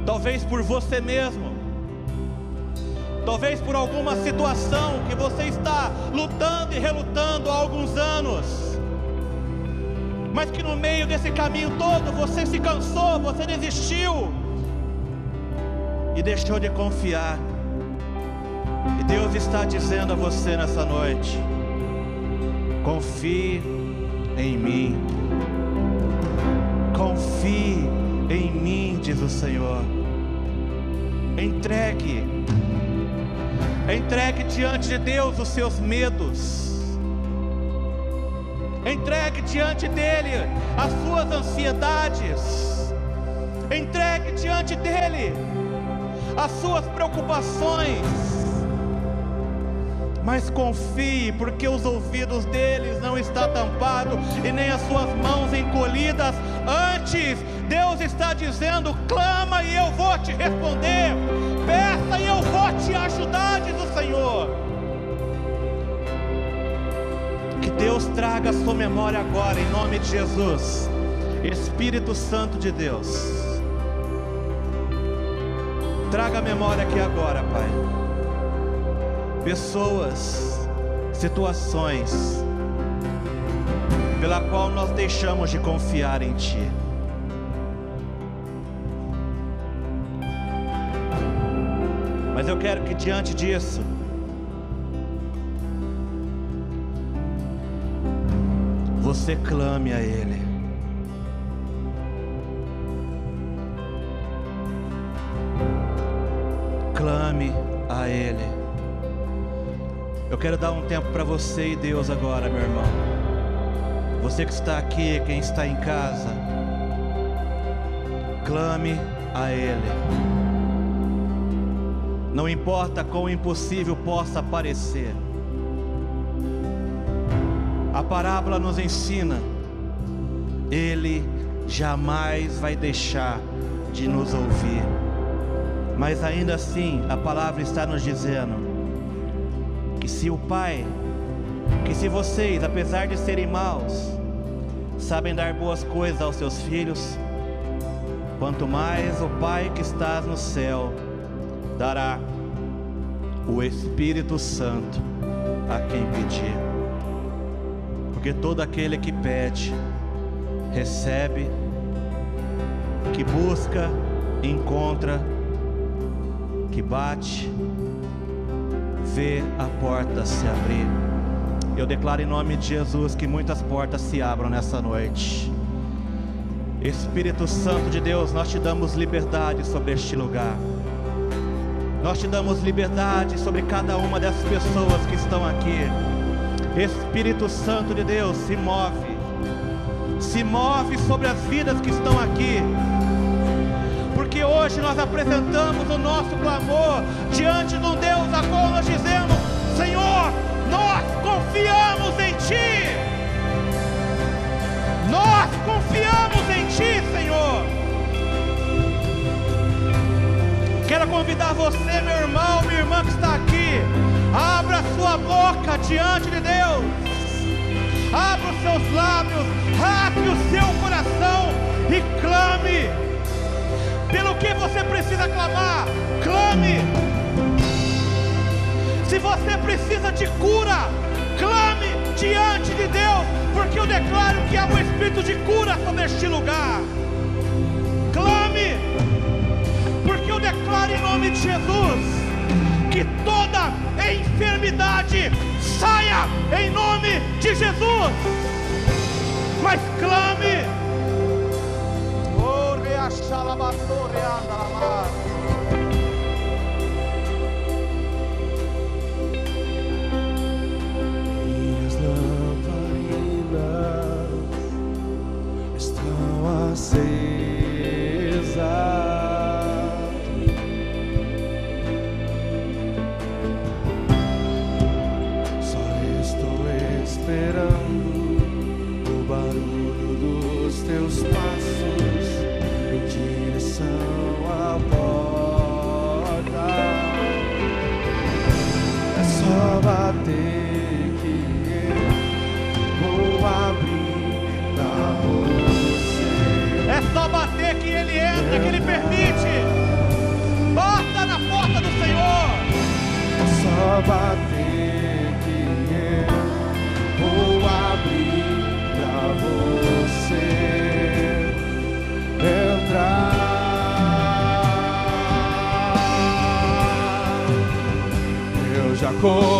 talvez por você mesmo, talvez por alguma situação que você está lutando e relutando há alguns anos, mas que no meio desse caminho todo você se cansou, você desistiu e deixou de confiar. E Deus está dizendo a você nessa noite: confie em mim. Confie em mim, diz o Senhor. Entregue, entregue diante de Deus os seus medos. Entregue diante dele as suas ansiedades. Entregue diante dele as suas preocupações. mas confie, porque os ouvidos deles não estão tampados e nem as suas mãos encolhidas. Antes, Deus está dizendo: clama e eu vou te responder, peça e eu vou te ajudar, Senhor. Que Deus traga a sua memória agora, em nome de Jesus, Espírito Santo de Deus. Traga a memória aqui agora, Pai pessoas, situações pela qual nós deixamos de confiar em Ti. Mas eu quero que diante disso, você clame a Ele. Clame a Ele. Eu quero dar um tempo para você e Deus agora, meu irmão. Você que está aqui, quem está em casa, clame a Ele. Não importa quão impossível possa parecer. A parábola nos ensina, Ele jamais vai deixar de nos ouvir. Mas ainda assim, a palavra está nos dizendo: se o Pai, que se vocês, apesar de serem maus, sabem dar boas coisas aos seus filhos, quanto mais o Pai que estás no céu dará o Espírito Santo a quem pedir. Porque todo aquele que pede, recebe, que busca, encontra, que bate, vê a porta se abrir. Eu declaro em nome de Jesus que muitas portas se abram nessa noite. Espírito Santo de Deus, nós te damos liberdade sobre este lugar. Nós te damos liberdade sobre cada uma dessas pessoas que estão aqui. Espírito Santo de Deus, se move. Se move sobre as vidas que estão aqui porque hoje nós apresentamos o nosso clamor diante de um Deus a qual nós dizemos: Senhor, nós confiamos convidar você, meu irmão, minha irmã que está aqui, abra sua boca diante de Deus. Abra os seus lábios, rasgue o seu coração e clame pelo que você precisa clamar, clame. Se você precisa de cura, clame diante de Deus, porque eu declaro que há um espírito de cura sobre este lugar. Nome de Jesus que toda enfermidade saia em nome de Jesus. Mas clame Shalabasore Andalamar. Minhas Eu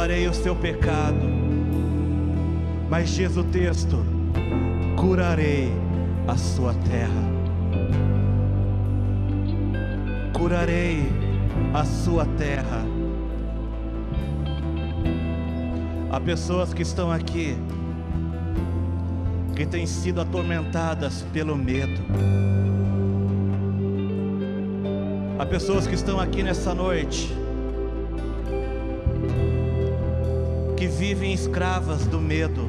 Perdoarei o seu pecado, mas diz o texto: curarei a sua terra. Curarei a sua terra. Há pessoas que estão aqui que têm sido atormentadas pelo medo. Há pessoas que estão aqui nessa noite vivem escravas do medo.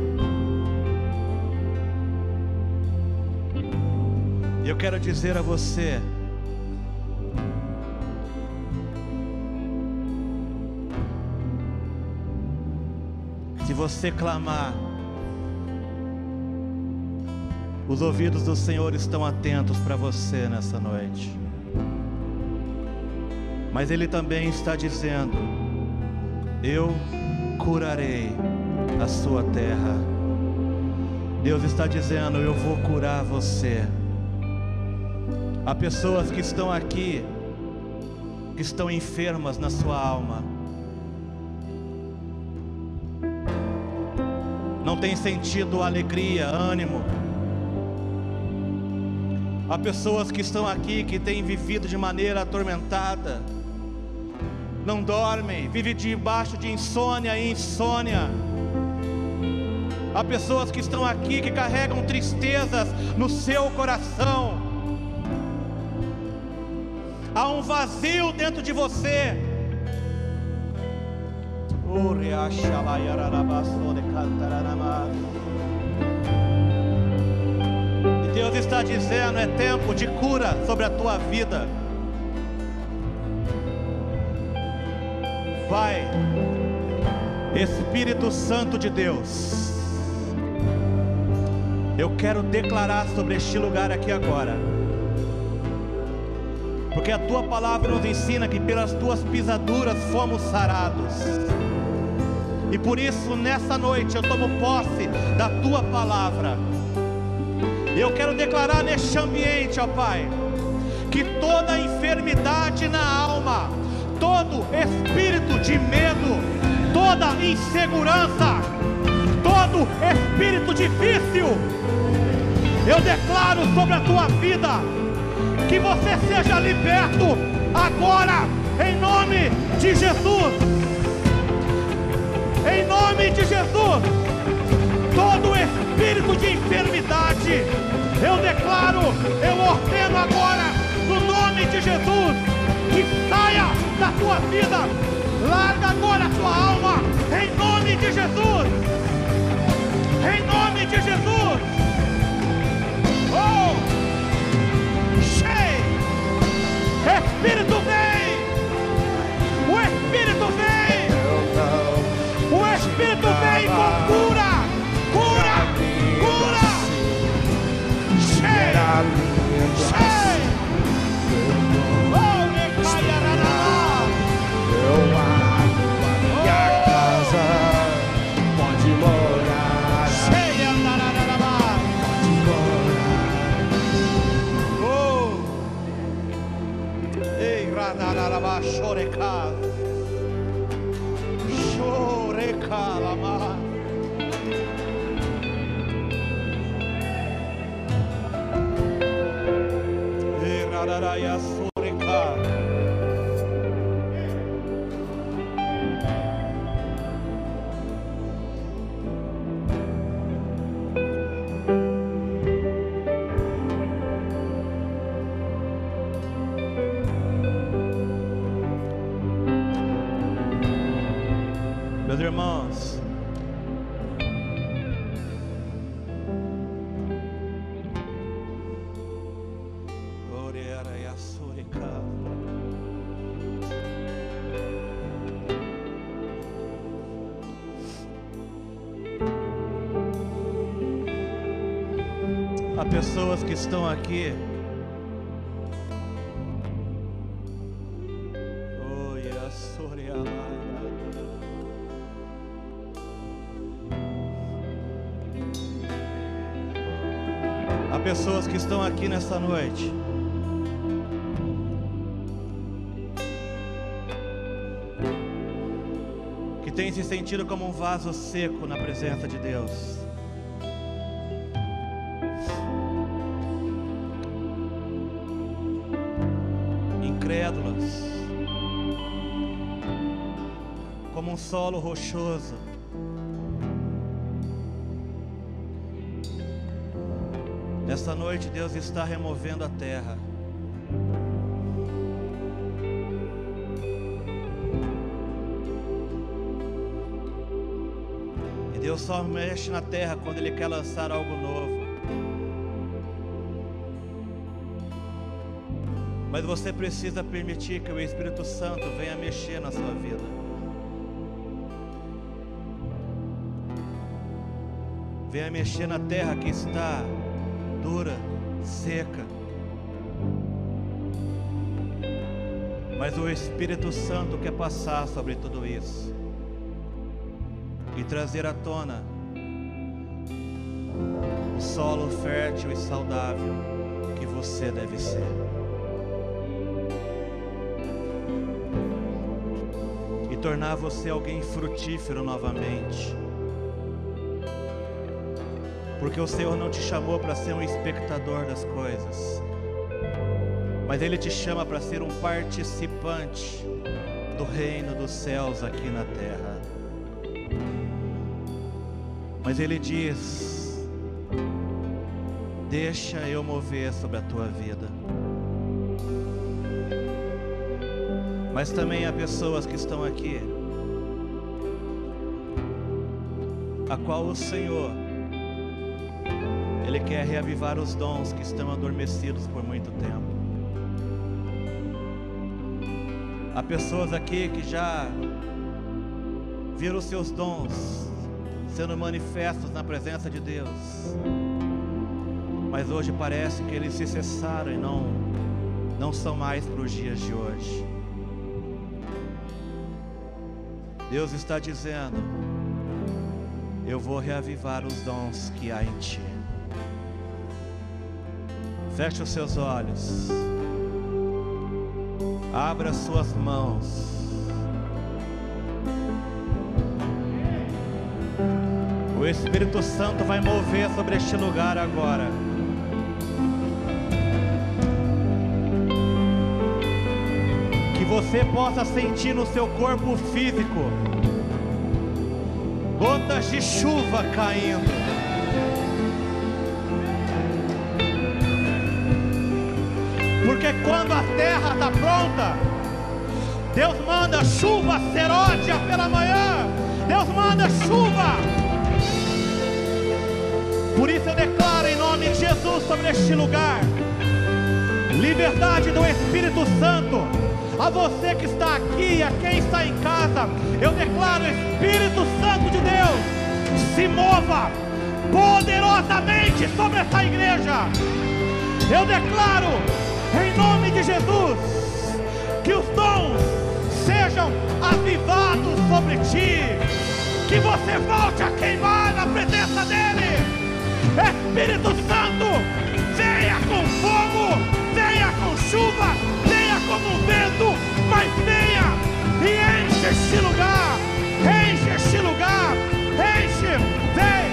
E eu quero dizer a você, se você clamar, os ouvidos do Senhor estão atentos para você nessa noite. Mas Ele também está dizendo: Eu curarei a sua terra. Deus está dizendo: Eu vou curar você. Há pessoas que estão aqui, que estão enfermas na sua alma. Não tem sentido alegria, ânimo. Há pessoas que estão aqui que têm vivido de maneira atormentada, não dormem, vivem debaixo de insônia e insônia. Há pessoas que estão aqui que carregam tristezas no seu coração. Há um vazio dentro de você. E Deus está dizendo: é tempo de cura sobre a tua vida. Pai, Espírito Santo de Deus, eu quero declarar sobre este lugar aqui agora, porque a tua palavra nos ensina que pelas tuas pisaduras fomos sarados. E por isso, nessa noite, eu tomo posse da tua palavra. Eu quero declarar neste ambiente, ó Pai, que toda enfermidade na alma, todo espírito de medo, toda insegurança, todo espírito de vício, eu declaro sobre a tua vida que você seja liberto agora, em nome de Jesus. Em nome de Jesus, todo espírito de enfermidade, eu declaro, eu ordeno agora, no nome de Jesus, saia da tua vida. Larga agora a tua alma, em nome de Jesus. Em nome de Jesus. Oh, cheio. Espírito vem. O Espírito vem. O Espírito vem. Shoreka. Shoreka Lama. Erarayas. Pessoas que estão aqui. Há pessoas que estão aqui nessa noite. Que têm se sentido como um vaso seco na presença de Deus. Solo rochoso. Nesta noite, Deus está removendo a terra. E Deus só mexe na terra quando Ele quer lançar algo novo. Mas você precisa permitir que o Espírito Santo venha mexer na sua vida. Venha mexer na terra que está dura, seca. Mas o Espírito Santo quer passar sobre tudo isso e trazer à tona o solo fértil e saudável que você deve ser. E tornar você alguém frutífero novamente. Porque o Senhor não te chamou para ser um espectador das coisas, mas Ele te chama para ser um participante do reino dos céus aqui na terra. Mas Ele diz: Deixa eu mover sobre a tua vida. Mas também há pessoas que estão aqui, a qual o Senhor ele quer reavivar os dons que estão adormecidos por muito tempo. Há pessoas aqui que já viram seus dons sendo manifestos na presença de Deus, mas hoje parece que eles se cessaram e não, não são mais para os dias de hoje. Deus está dizendo: Eu vou reavivar os dons que há em ti. Feche os seus olhos. Abra suas mãos. O Espírito Santo vai mover sobre este lugar agora. Que você possa sentir no seu corpo físico gotas de chuva caindo. Porque quando a terra está pronta, Deus manda chuva seródia pela manhã. Deus manda chuva. Por isso eu declaro em nome de Jesus sobre este lugar liberdade do Espírito Santo. A você que está aqui a quem está em casa, eu declaro Espírito Santo de Deus, se mova poderosamente sobre essa igreja. Eu declaro em nome de Jesus, que os dons sejam avivados sobre ti, que você volte a queimar na presença dEle, Espírito Santo, venha com fogo, venha com chuva, venha como um vento, mas venha e enche este lugar, enche este lugar, enche, vem.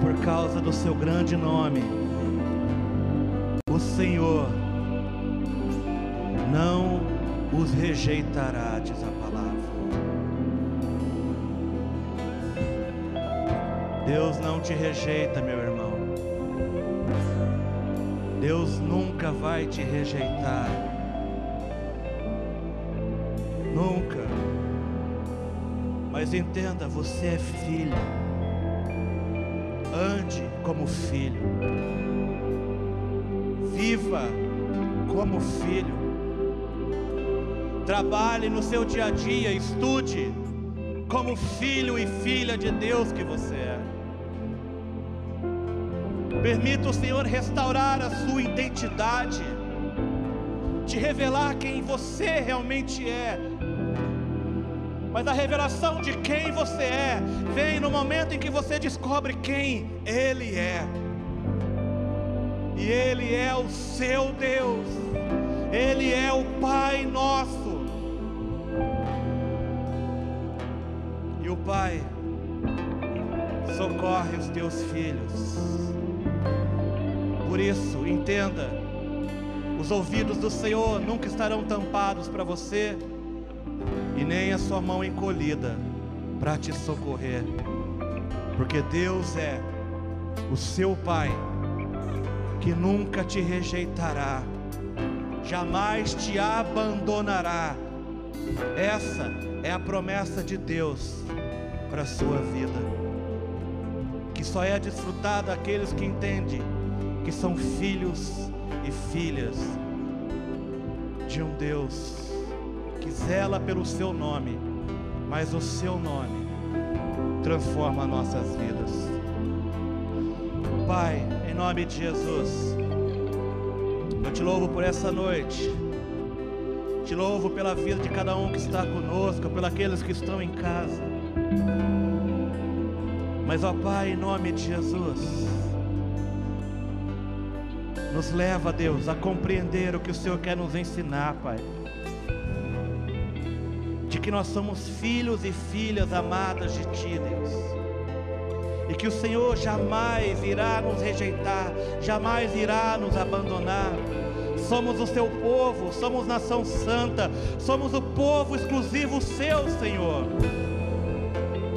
Por causa do seu grande nome, o Senhor não os rejeitará, diz a palavra. Deus não te rejeita, meu irmão. Deus nunca vai te rejeitar. Nunca. Mas entenda, você é filho. Ande como filho. Viva como filho. Trabalhe no seu dia a dia, estude como filho e filha de Deus que você é. Permita o Senhor restaurar a sua identidade, te revelar quem você realmente é. Mas a revelação de quem você é vem no momento em que você descobre quem Ele é. E Ele é o seu Deus, Ele é o Pai nosso. E o Pai socorre os teus filhos. Por isso, entenda: os ouvidos do Senhor nunca estarão tampados para você, e nem a sua mão encolhida para te socorrer, porque Deus é o seu Pai, que nunca te rejeitará, jamais te abandonará. Essa é a promessa de Deus para a sua vida, que só é desfrutada aqueles que entendem que são filhos e filhas de um Deus zela pelo seu nome, mas o seu nome transforma nossas vidas. Pai, em nome de Jesus, eu te louvo por essa noite. Te louvo pela vida de cada um que está conosco, pelos que estão em casa. Mas, ó Pai, em nome de Jesus, nos leva, Deus, a compreender o que o Senhor quer nos ensinar, Pai. Que nós somos filhos e filhas amadas de Ti, Deus. E que o Senhor jamais irá nos rejeitar, jamais irá nos abandonar. Somos o seu povo, somos nação santa, somos o povo exclusivo seu, Senhor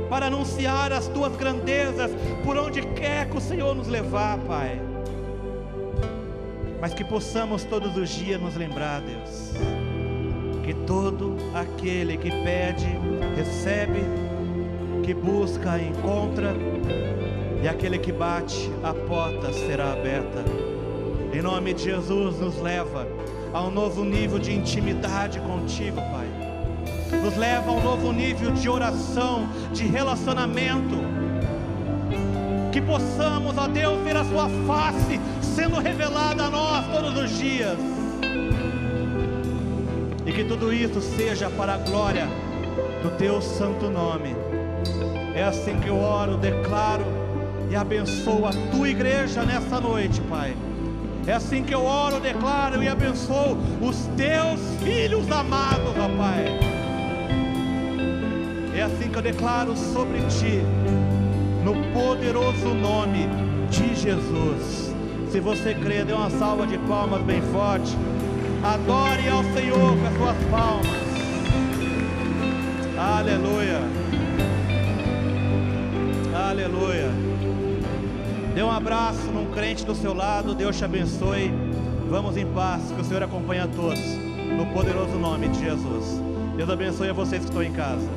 para anunciar as tuas grandezas por onde quer que o Senhor nos levar, Pai. Mas que possamos todos os dias nos lembrar, Deus, que todo aquele que pede, recebe, que busca, encontra, e aquele que bate, a porta será aberta. Em nome de Jesus, nos leva a um novo nível de intimidade contigo, Pai nos leva a um novo nível de oração, de relacionamento. Que possamos, ó Deus, ver a Sua face sendo revelada a nós todos os dias. Que tudo isso seja para a glória do Teu santo nome. É assim que eu oro, declaro e abençoo a Tua igreja nessa noite, Pai. É assim que eu oro, declaro e abençoo os Teus filhos amados, ó Pai. É assim que eu declaro sobre ti, no poderoso nome de Jesus. Se você crê, dê uma salva de palmas bem forte. Adore ao Senhor com as suas palmas. Aleluia. Aleluia. Dê um abraço num crente do seu lado. Deus te abençoe. Vamos em paz. Que o Senhor acompanhe a todos. No poderoso nome de Jesus. Deus abençoe a vocês que estão em casa.